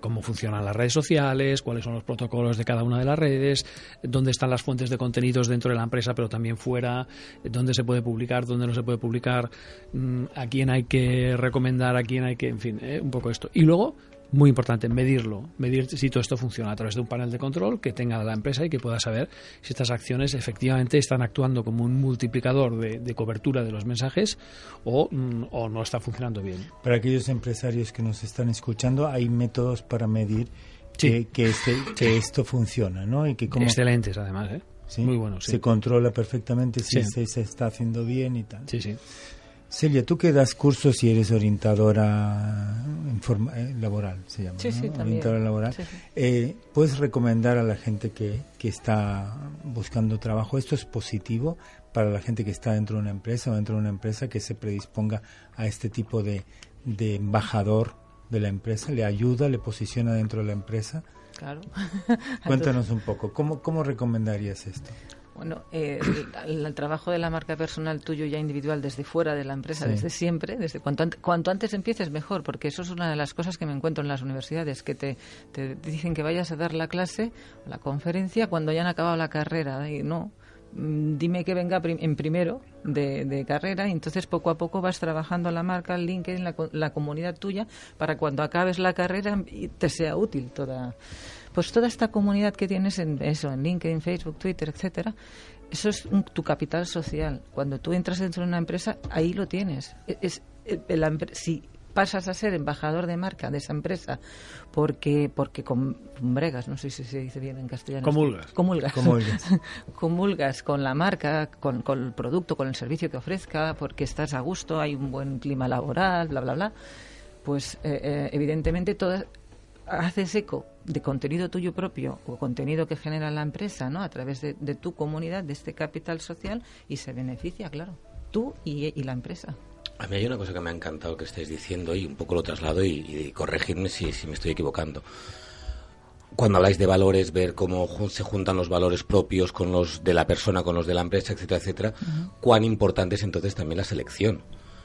cómo funcionan las redes sociales, cuáles son los protocolos de cada una de las redes, dónde están las fuentes de contenidos dentro de la empresa, pero también fuera, dónde se puede publicar, dónde no se puede publicar, mm, a quién hay que recomendar, a quién hay que, en fin, ¿eh? un poco esto. Y luego muy importante medirlo, medir si todo esto funciona a través de un panel de control que tenga la empresa y que pueda saber si estas acciones efectivamente están actuando como un multiplicador de, cobertura de los mensajes o, mm, o, no está funcionando bien. Para aquellos empresarios que nos están escuchando, hay métodos para medir que, que, este, que esto funciona, ¿no? Y que como, Excelentes, además, ¿eh? Muy buenos. Se controla perfectamente si se, se, está haciendo bien y tal. Sí, sí. Celia, tú que das cursos y eres orientadora eh, laboral, se llama, sí, sí, orientadora laboral, eh, ¿puedes recomendar a la gente que, que está buscando trabajo? ¿Esto es positivo para la gente que está dentro de una empresa o dentro de una empresa que se predisponga a este tipo de, de embajador de la empresa? ¿Le ayuda, le posiciona dentro de la empresa? Claro. Cuéntanos un poco, ¿cómo, cómo recomendarías esto? Bueno, eh, el, trabajo de la marca personal tuyo ya individual desde fuera de la empresa, desde siempre, desde cuanto, cuanto antes empieces mejor, porque eso es una de las cosas que me encuentro en las universidades, que te, te dicen que vayas a dar la clase, la conferencia, cuando ya han acabado la carrera. Y no, mm, dime que venga en primero de, carrera y entonces poco a poco vas trabajando la marca, el LinkedIn, la, la comunidad tuya, para cuando acabes la carrera te sea útil toda pues toda esta comunidad que tienes en eso, en LinkedIn, Facebook, Twitter, etcétera, eso es tu capital social. Cuando tú entras dentro de una empresa, ahí lo tienes. E, es, e, si pasas a ser embajador de marca de esa empresa porque porque con bregas, no sé si se dice bien en castellano. Comulgas. Comulgas. Comulgas. con la marca, con, con, el producto, con el servicio que ofrezca, porque estás a gusto, hay un buen clima laboral, bla, bla, bla. Pues eh, eh, evidentemente todas haces eco de contenido tuyo propio o contenido que genera la empresa, ¿no? A través de, tu comunidad, de este capital social y se beneficia, claro, tú y, la empresa. A mí hay una cosa que me ha encantado que estés diciendo y un poco lo traslado y, corregirme si, me estoy equivocando. Cuando habláis de valores, ver cómo se juntan los valores propios con los de la persona, con los de la empresa, etcétera, etcétera, cuán importante es entonces también la selección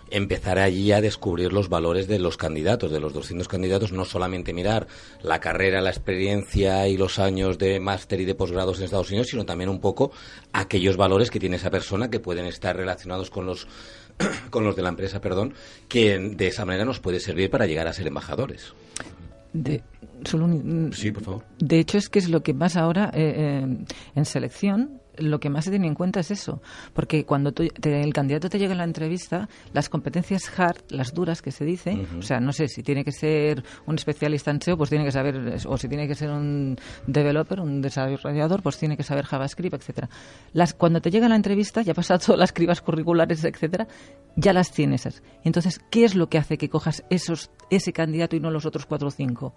empezar allí a descubrir los valores de los candidatos, de los 200 candidatos, no solamente mirar la carrera, la experiencia y los años de máster y de posgrados en Estados Unidos, sino también un poco aquellos valores que tiene esa persona que pueden estar relacionados con los con los de la empresa, perdón, que de esa manera nos puede servir para llegar a ser embajadores. De, solo sí, por favor. De hecho, es que es lo que más ahora eh, eh, en selección lo que más se tiene en cuenta es eso, porque cuando el candidato te llega a la entrevista, las competencias hard, las duras que se dice, o sea, no sé si tiene que ser un especialista en SEO, pues tiene que saber, o si tiene que ser un developer, un desarrollador, pues tiene que saber JavaScript, etcétera. Las, cuando te llega a la entrevista, ya pasado todas las cribas curriculares, etcétera, ya las tienes. Entonces, ¿qué es lo que hace que cojas esos, ese candidato y no los otros cuatro o cinco?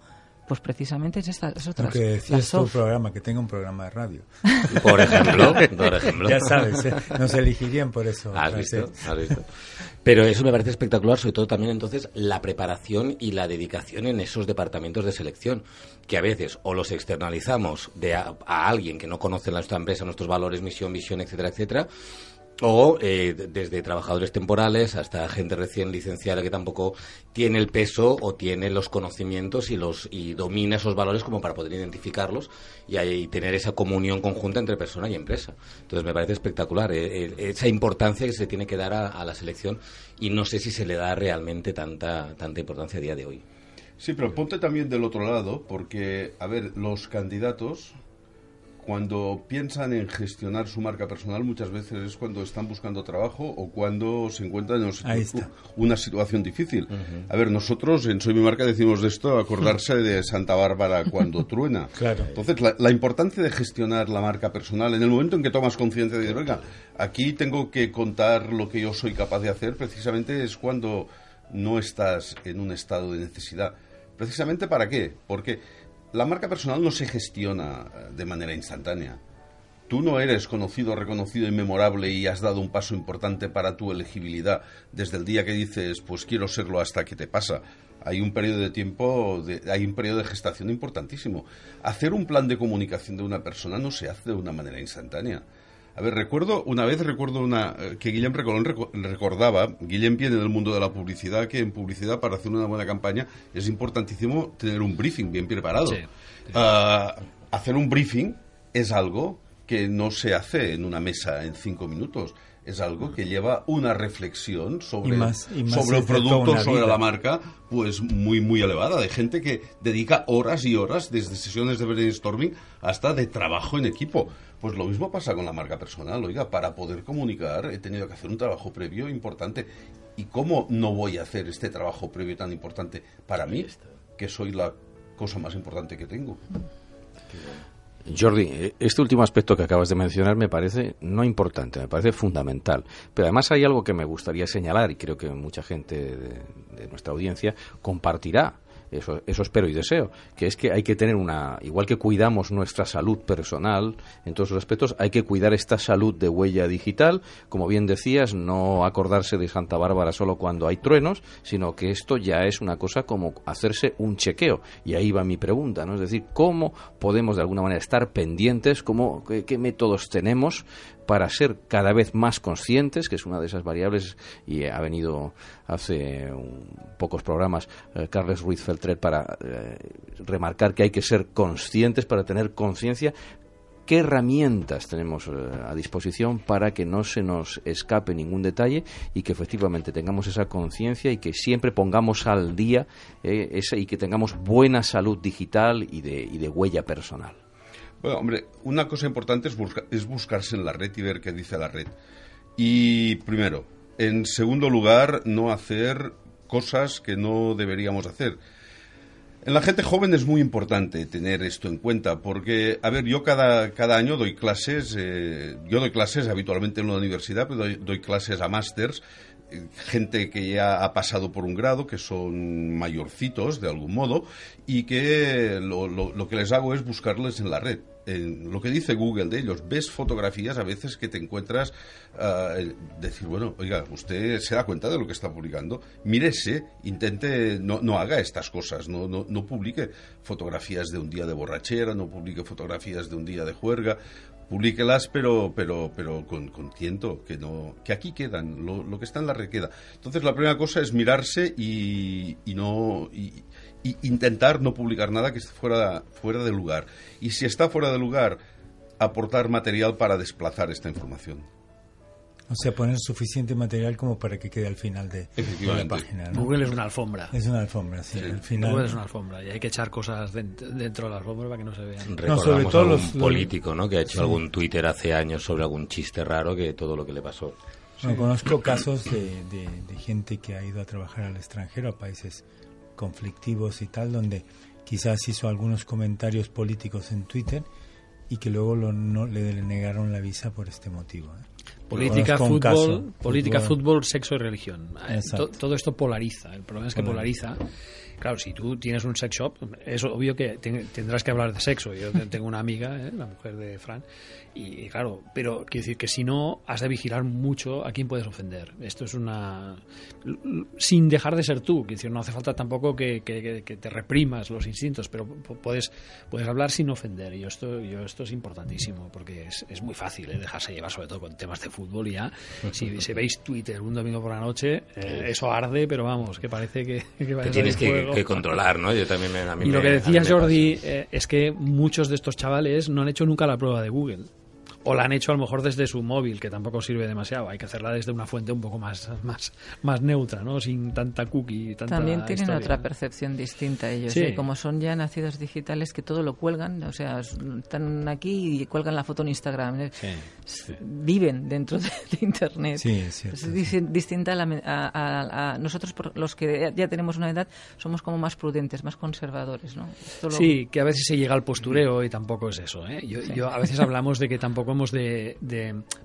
Pues precisamente es esta. Es otra, decías tu programa, que tenga un programa de radio. Por ejemplo. por ejemplo. ya sabes, ¿eh? nos elegirían por eso. ¿Has visto? ¿Has visto? Pero eso me parece espectacular, sobre todo también entonces la preparación y la dedicación en esos departamentos de selección, que a veces o los externalizamos de a, a alguien que no conoce nuestra empresa, nuestros valores, misión, visión, etcétera, etcétera, o eh, desde trabajadores temporales hasta gente recién licenciada que tampoco tiene el peso o tiene los conocimientos y los y domina esos valores como para poder identificarlos y, tener esa comunión conjunta entre persona y empresa. Entonces me parece espectacular eh, eh, esa importancia que se tiene que dar a, a, la selección y no sé si se le da realmente tanta tanta importancia a día de hoy. Sí, pero ponte también del otro lado porque a ver los candidatos cuando piensan en gestionar su marca personal muchas veces es cuando están buscando trabajo o cuando se encuentran en una situación difícil. A ver, nosotros en Soy mi marca decimos de esto, acordarse de Santa Bárbara cuando truena. Claro. Entonces, la, importancia de gestionar la marca personal, en el momento en que tomas conciencia de, oiga, aquí tengo que contar lo que yo soy capaz de hacer, precisamente es cuando no estás en un estado de necesidad. ¿Precisamente para qué? Porque la marca personal no se gestiona eh, de manera instantánea. Tú no eres conocido, reconocido y memorable y has dado un paso importante para tu elegibilidad desde el día que dices, pues quiero serlo hasta que te pasa. Hay un periodo de tiempo, hay un periodo de gestación importantísimo. Hacer un plan de comunicación de una persona no se hace de una manera instantánea. A ver, recuerdo, una vez recuerdo una eh, que Guillem Recolón recordaba, Guillem viene del mundo de la publicidad, que en publicidad para hacer una buena campaña es importantísimo tener un briefing bien preparado. Ah, hacer un briefing es algo que no se hace en una mesa en cinco minutos es algo que lleva una reflexión sobre, sobre el producto, sobre la marca, pues muy, muy elevada, de gente que dedica horas y horas, desde sesiones de brainstorming hasta de trabajo en equipo. Pues lo mismo pasa con la marca personal. Oiga, para poder comunicar he tenido que hacer un trabajo previo importante. ¿Y cómo no voy a hacer este trabajo previo tan importante para mí, que soy la cosa más importante que tengo? Jordi, eh, este último aspecto que acabas de mencionar me parece no importante, me parece fundamental. Pero además hay algo que me gustaría señalar y creo que mucha gente de, nuestra audiencia compartirá eso, eso espero y deseo, que es que hay que tener una, igual que cuidamos nuestra salud personal en todos los aspectos, hay que cuidar esta salud de huella digital, como bien decías, no acordarse de Santa Bárbara solo cuando hay truenos, sino que esto ya es una cosa como hacerse un chequeo. Y ahí va mi pregunta, ¿no? Es decir, ¿cómo podemos de alguna manera estar pendientes, cómo, qué métodos tenemos para ser cada vez más conscientes, que es una de esas variables, y ha venido hace pocos programas eh, Carles Ruiz Feltrer para eh, remarcar que hay que ser conscientes para tener conciencia. ¿Qué herramientas tenemos eh, a disposición para que no se nos escape ningún detalle y que efectivamente tengamos esa conciencia y que siempre pongamos al día y que tengamos buena salud digital y de, y de huella personal? Bueno, hombre, una cosa importante es, es buscarse en la red y ver qué dice la red. Y primero, en segundo lugar, no hacer cosas que no deberíamos hacer. En la gente joven es muy importante tener esto en cuenta, porque, a ver, yo cada, cada año doy clases, eh, yo doy clases habitualmente en la universidad, pero doy, clases a másters, eh, gente que ya ha pasado por un grado, que son mayorcitos de algún modo, y que lo que les hago es buscarles en la red en lo que dice Google de ellos, ves fotografías a veces que te encuentras, uh, decir, bueno, oiga, usted se da cuenta de lo que está publicando, mírese, intente, no, no haga estas cosas, no, no, no publique fotografías de un día de borrachera, no publique fotografías de un día de juerga, publíquelas, pero, pero, pero con, con tiento, que, no, que aquí quedan, lo, lo, que está en la red queda. Entonces, la primera cosa es mirarse y, y no... Y, y intentar no publicar nada que esté fuera, fuera de lugar. Y si está fuera de lugar, aportar material para desplazar esta información. O sea, poner suficiente material como para que quede al final de, la página. Google es una alfombra. Es una alfombra, sí. final... Google es una alfombra y hay que echar cosas dentro, de la alfombra para que no se vean. no, sobre todo los político, ¿no? Que ha hecho algún Twitter hace años sobre algún chiste raro que todo lo que le pasó. No, conozco casos de, de gente que ha ido a trabajar al extranjero, a países conflictivos y tal, donde quizás hizo algunos comentarios políticos en Twitter y que luego lo, no, le negaron la visa por este motivo. ¿eh? Política, fútbol, política, fútbol, sexo y religión. Todo esto polariza. El problema es que polariza Claro, si tú tienes un sex shop, es obvio que tendrás que hablar de sexo. Yo tengo una amiga, ¿eh? la mujer de Fran, y, claro, pero quiero decir que si no, has de vigilar mucho a quién puedes ofender. Esto es una. sin dejar de ser tú. Quiero decir, no hace falta tampoco que, te reprimas los instintos, pero puedes, puedes hablar sin ofender. Y esto, yo, esto es importantísimo, porque es, muy fácil ¿eh? dejarse llevar, sobre todo con temas de fútbol. Y ya, si, si veis Twitter un domingo por la noche, eh, eso arde, pero vamos, que parece que, que, tienes que que controlar, ¿no? Yo también me, y lo que decías, Jordi, eh, es que muchos de estos chavales no han hecho nunca la prueba de Google o la han hecho a lo mejor desde su móvil, que tampoco sirve demasiado. Hay que hacerla desde una fuente un poco más, más, más neutra, ¿no? Sin tanta cookie. Tanta También tienen otra percepción distinta ellos. ¿eh? Como son ya nacidos digitales que todo lo cuelgan, o sea, están aquí y cuelgan la foto en Instagram. ¿eh? Viven dentro de, Internet. es distinta a, nosotros, los que ya tenemos una edad, somos como más prudentes, más conservadores, ¿no? Sí, que a veces se llega al postureo y tampoco es eso. ¿eh? Yo, yo, a veces hablamos de que tampoco hemos de,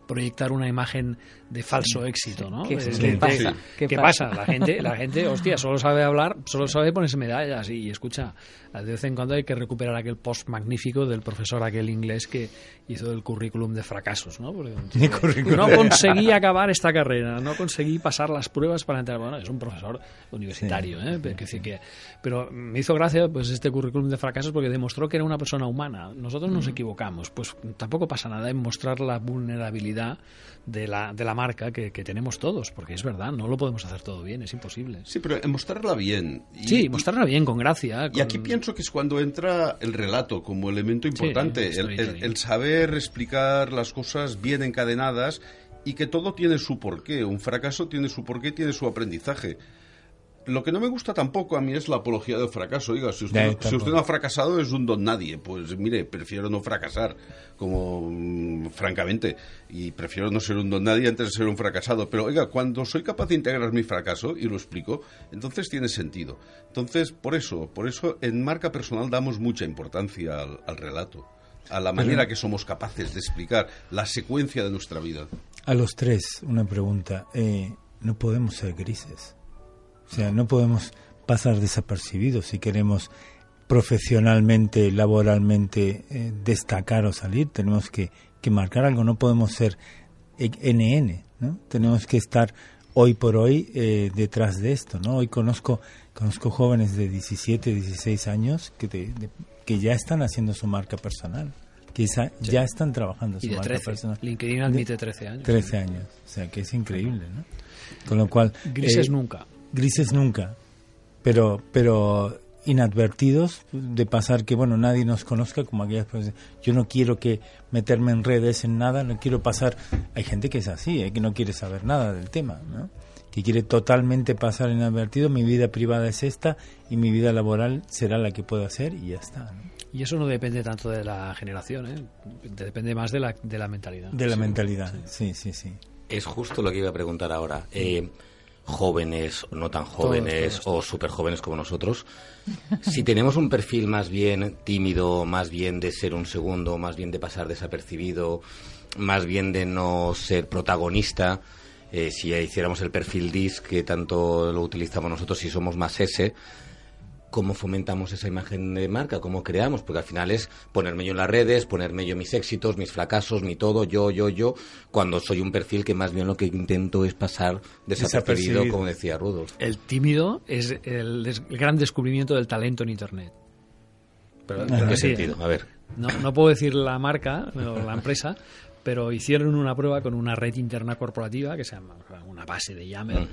proyectar una imagen de falso éxito, ¿no? ¿Qué, pasa? ¿Qué, pasa? La gente, la gente, hostia, solo sabe hablar, solo sabe ponerse medallas y, escucha, de vez en cuando hay que recuperar aquel post magnífico del profesor aquel inglés que hizo el currículum de fracasos, ¿no? Porque no conseguí acabar esta carrera, no conseguí pasar las pruebas para entrar. Bueno, es un profesor universitario, ¿eh? Pero, que, pero me hizo gracia pues este currículum de fracasos porque demostró que era una persona humana. Nosotros nos equivocamos, pues tampoco pasa nada en mostrar la vulnerabilidad de la, de la marca que, tenemos todos, porque es verdad, no lo podemos hacer todo bien, es imposible. Sí, pero en mostrarla bien. sí, mostrarla bien, con gracia. Y aquí pienso que es cuando entra el relato como elemento importante, el, saber explicar las cosas bien encadenadas y que todo tiene su porqué. Un fracaso tiene su porqué, tiene su aprendizaje. Lo que no me gusta tampoco a mí es la apología del fracaso. Diga, si usted, si usted no ha fracasado es un don nadie. Pues mire, prefiero no fracasar, como mm, francamente, y prefiero no ser un don nadie antes de ser un fracasado. Pero oiga, cuando soy capaz de integrar mi fracaso y lo explico, entonces tiene sentido. Entonces, por eso, por eso en marca personal damos mucha importancia al, relato a la manera que somos capaces de explicar la secuencia de nuestra vida. A los tres, una pregunta. Eh, no podemos ser grises. O sea, no podemos pasar desapercibidos si queremos profesionalmente, laboralmente eh, destacar o salir, tenemos que, que marcar algo, no podemos ser NN, ¿no? Tenemos que estar hoy por hoy eh, detrás de esto, ¿no? Hoy conozco conozco jóvenes de 17, 16 años que, que ya están haciendo su marca personal, que ya están trabajando su marca personal. LinkedIn admite 13 años. 13 años, o sea que es increíble, ¿no? Con lo cual... Grises eh, nunca. Grises nunca, pero, pero inadvertidos de pasar que bueno nadie nos conozca como aquellas personas. Yo no quiero que meterme en redes en nada no quiero pasar. Hay gente que es así ¿eh? que no quiere saber nada del tema ¿no? que quiere totalmente pasar inadvertido mi vida privada es esta y mi vida laboral será la que puedo hacer y ya está y eso no depende tanto de la generación ¿eh? depende más de la, de la mentalidad. De la mentalidad sí sí sí. Es justo lo que iba a preguntar ahora. Eh, jóvenes, no tan jóvenes o súper jóvenes como nosotros, si tenemos un perfil más bien tímido, más bien de ser un segundo, más bien de pasar desapercibido, más bien de no ser protagonista, eh, si hiciéramos el perfil DIS que tanto lo utilizamos nosotros, si somos más ese, cómo fomentamos esa imagen de marca, cómo creamos, porque al final es ponerme yo en las redes, ponerme yo mis éxitos, mis fracasos, mi todo, yo, yo, yo, cuando soy un perfil que más bien lo que intento es pasar desapercibido, como decía Rudolf. El tímido es el, gran descubrimiento del talento en Internet. Pero, ¿En qué sentido? A ver. No, puedo decir la marca o la empresa, pero hicieron una prueba con una red interna corporativa que se llama una base de Yammer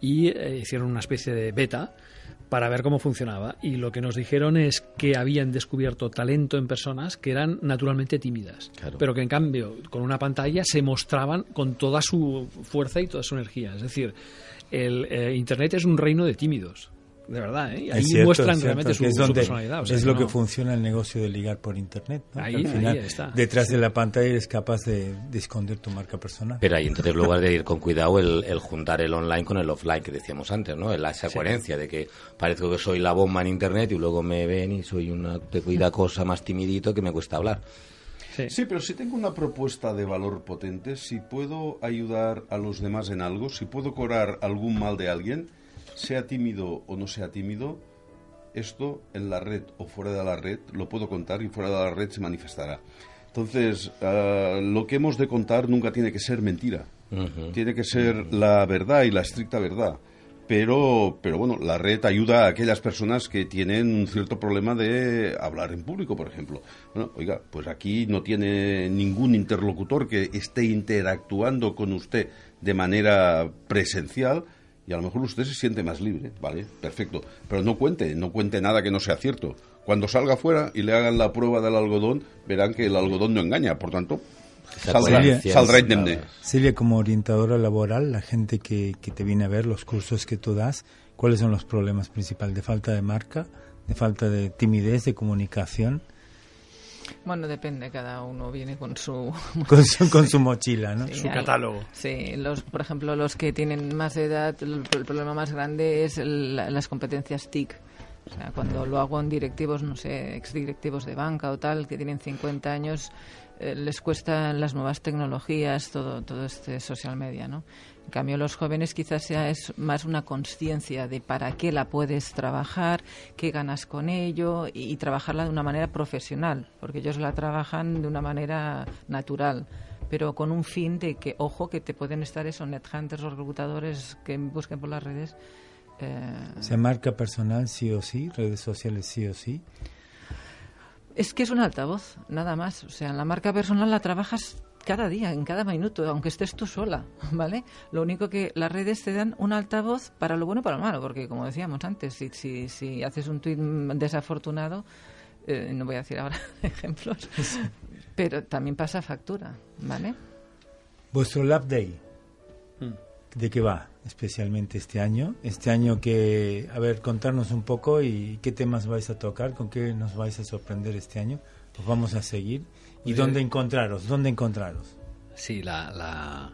y eh, hicieron una especie de beta para ver cómo funcionaba. Y lo que nos dijeron es que habían descubierto talento en personas que eran naturalmente tímidas, pero que en cambio con una pantalla se mostraban con toda su fuerza y toda su energía. Es decir, el eh, Internet es un reino de tímidos de verdad, ¿eh? ahí muestran realmente su, es personalidad. es lo que funciona el negocio de ligar por internet. Ahí, Al final, está. Detrás de la pantalla eres capaz de, esconder tu marca personal. Pero ahí entonces luego de ir con cuidado el, juntar el online con el offline que decíamos antes, ¿no? La, esa coherencia de que parezco que soy la bomba en internet y luego me ven y soy una peculiar cosa más timidito que me cuesta hablar. Sí. sí. pero si tengo una propuesta de valor potente, si puedo ayudar a los demás en algo, si puedo curar algún mal de alguien, sea tímido o no sea tímido, esto en la red o fuera de la red lo puedo contar y fuera de la red se manifestará. Entonces, ah, lo que hemos de contar nunca tiene que ser mentira. Tiene que ser la verdad y la estricta verdad. Pero, pero bueno, la red ayuda a aquellas personas que tienen un cierto problema de hablar en público, por ejemplo. Bueno, oiga, pues aquí no tiene ningún interlocutor que esté interactuando con usted de manera presencial y a lo mejor usted se siente más libre, ¿vale? Perfecto. Pero no cuente, no cuente nada que no sea cierto. Cuando salga fuera y le hagan la prueba del algodón, verán que el algodón no engaña, por tanto, saldrá, saldrá indemne. Silvia, como orientadora laboral, la gente que, que te viene a ver, los cursos que tú das, ¿cuáles son los problemas principales? ¿De falta de marca? ¿De falta de timidez, de comunicación? Bueno, depende, cada uno viene con su... con su, mochila, ¿no? su catálogo. Sí, los, por ejemplo, los que tienen más edad, el, problema más grande es las competencias TIC. O sea, cuando lo hago en directivos, no sé, exdirectivos de banca o tal, que tienen 50 años, eh, les cuestan las nuevas tecnologías, todo, todo este social media, ¿no? En cambio, los jóvenes quizás sea es más una conciencia de para qué la puedes trabajar, qué ganas con ello y, trabajarla de una manera profesional, porque ellos la trabajan de una manera natural pero con un fin de que, ojo, que te pueden estar esos nethunters o reclutadores que busquen por las redes. Eh... ¿Se marca personal sí o sí? ¿Redes sociales sí o sí? Es que es un altavoz, nada más. O sea, la marca personal la trabajas cada día, en cada minuto, aunque estés tú sola, ¿vale? Lo único que las redes te dan un altavoz para lo bueno y para lo malo, porque como decíamos antes, si, si, si haces un tuit desafortunado, eh, no voy a decir ahora ejemplos, pero también pasa factura, ¿vale? Vuestro Lab Day, hmm. ¿De qué va especialmente este año? Este año que, a ver, contarnos un poco y qué temas vais a tocar, con qué nos vais a sorprender este año. Pues vamos a seguir ¿Y dónde encontraros? ¿Dónde encontraros? Sí, la,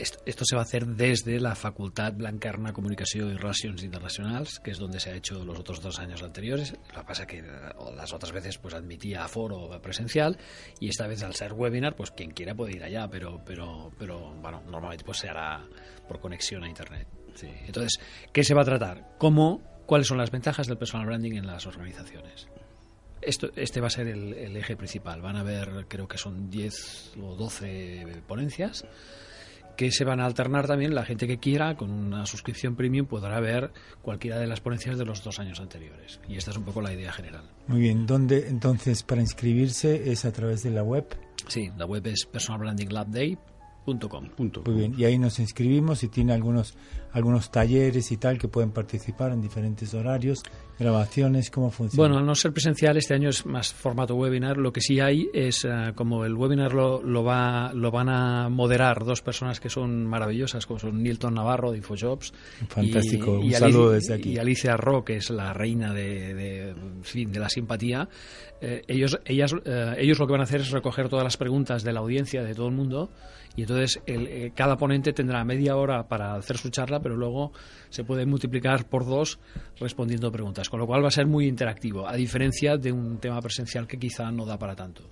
Esto, se va a hacer desde la Facultad Blancarna Comunicación y Relaciones Internacionales, que es donde se ha hecho los otros dos años anteriores. Lo que pasa que las otras veces pues admitía foro presencial y esta vez al ser webinar, pues quien quiera puede ir allá, pero, pero, pero bueno, normalmente pues se hará por conexión a Internet. Entonces, ¿qué se va a tratar? ¿Cómo cuáles son las ventajas del personal branding en las organizaciones. Esto, este va a ser el, el eje principal. Van a haber, creo que son 10 o 12 ponencias que se van a alternar también. La gente que quiera, con una suscripción premium, podrá ver cualquiera de las ponencias de los dos años anteriores. Y esta es un poco la idea general. Muy bien, ¿dónde entonces para inscribirse es a través de la web? Sí, la web es personalbrandinglabday.com. Punto. Muy bien, y ahí nos inscribimos y tiene algunos algunos talleres y tal que pueden participar en diferentes horarios, grabaciones, ¿cómo funciona? Bueno, al no ser presencial, este año es más formato webinar. Lo que sí hay es, eh, como el webinar lo, lo, va, lo van a moderar dos personas que son maravillosas, como son Nilton Navarro de InfoJobs. Fantástico, y, un saludo Alicia, desde aquí. Y Alicia Ro, que es la reina de, de, de la simpatía. Eh, ellos, ellas, eh, ellos lo que van a hacer es recoger todas las preguntas de la audiencia, de todo el mundo, y entonces el, eh, cada ponente tendrá media hora para hacer su charla, pero luego se puede multiplicar por dos respondiendo preguntas, con lo cual va a ser muy interactivo, a diferencia de un tema presencial que quizá no da para tanto.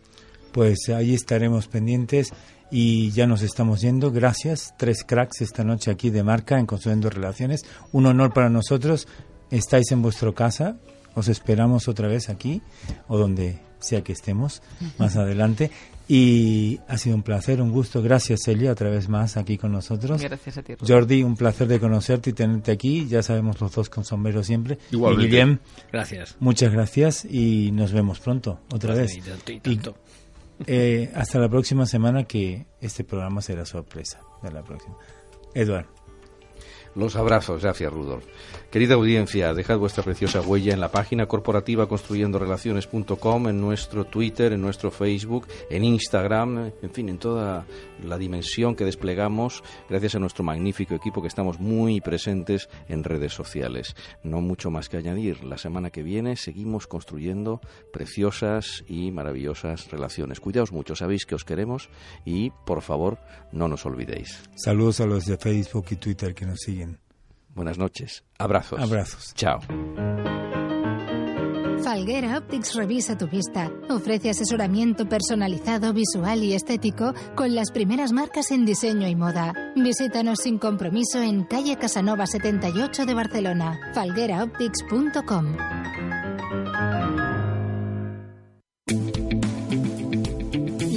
Pues ahí estaremos pendientes y ya nos estamos yendo. Gracias. Tres cracks esta noche aquí de marca en Construyendo Relaciones. Un honor para nosotros. Estáis en vuestra casa. Os esperamos otra vez aquí o donde sea que estemos más adelante. Y ha sido un placer, un gusto. Gracias, Celia, otra vez más aquí con nosotros. Gracias a ti. Rubén. Jordi, un placer de conocerte y tenerte aquí. Ya sabemos los dos con sombrero siempre. Igualmente. Y Guillem, Gracias. muchas gracias y nos vemos pronto, otra vez. Y tanto, y Y, tanto. eh, hasta la próxima semana que este programa será sorpresa de la próxima. Eduard. Los abrazos, gracias Rudolf. Querida audiencia, dejad vuestra preciosa huella en la página corporativa construyendorelaciones.com, en nuestro Twitter, en nuestro Facebook, en Instagram, en fin, en toda la dimensión que desplegamos gracias a nuestro magnífico equipo que estamos muy presentes en redes sociales. No mucho más que añadir. La semana que viene seguimos construyendo preciosas y maravillosas relaciones. Cuidaos mucho, sabéis que os queremos y, por favor, no nos olvidéis. Saludos a los de Facebook y Twitter que nos siguen. Buenas noches. Abrazos. Abrazos. Chao. Falguera Optics revisa tu vista. Ofrece asesoramiento personalizado, visual y estético con las primeras marcas en diseño y moda. Visítanos sin compromiso en calle Casanova 78 de Barcelona. falgueraoptics.com.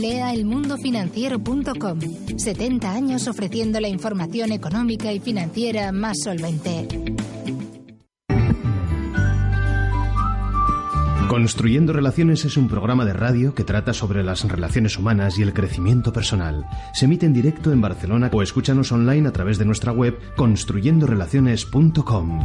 Lea elmundofinanciero.com. 70 años ofreciendo la información económica y financiera más solvente. Construyendo Relaciones es un programa de radio que trata sobre las relaciones humanas y el crecimiento personal. Se emite en directo en Barcelona o escúchanos online a través de nuestra web construyendorelaciones.com.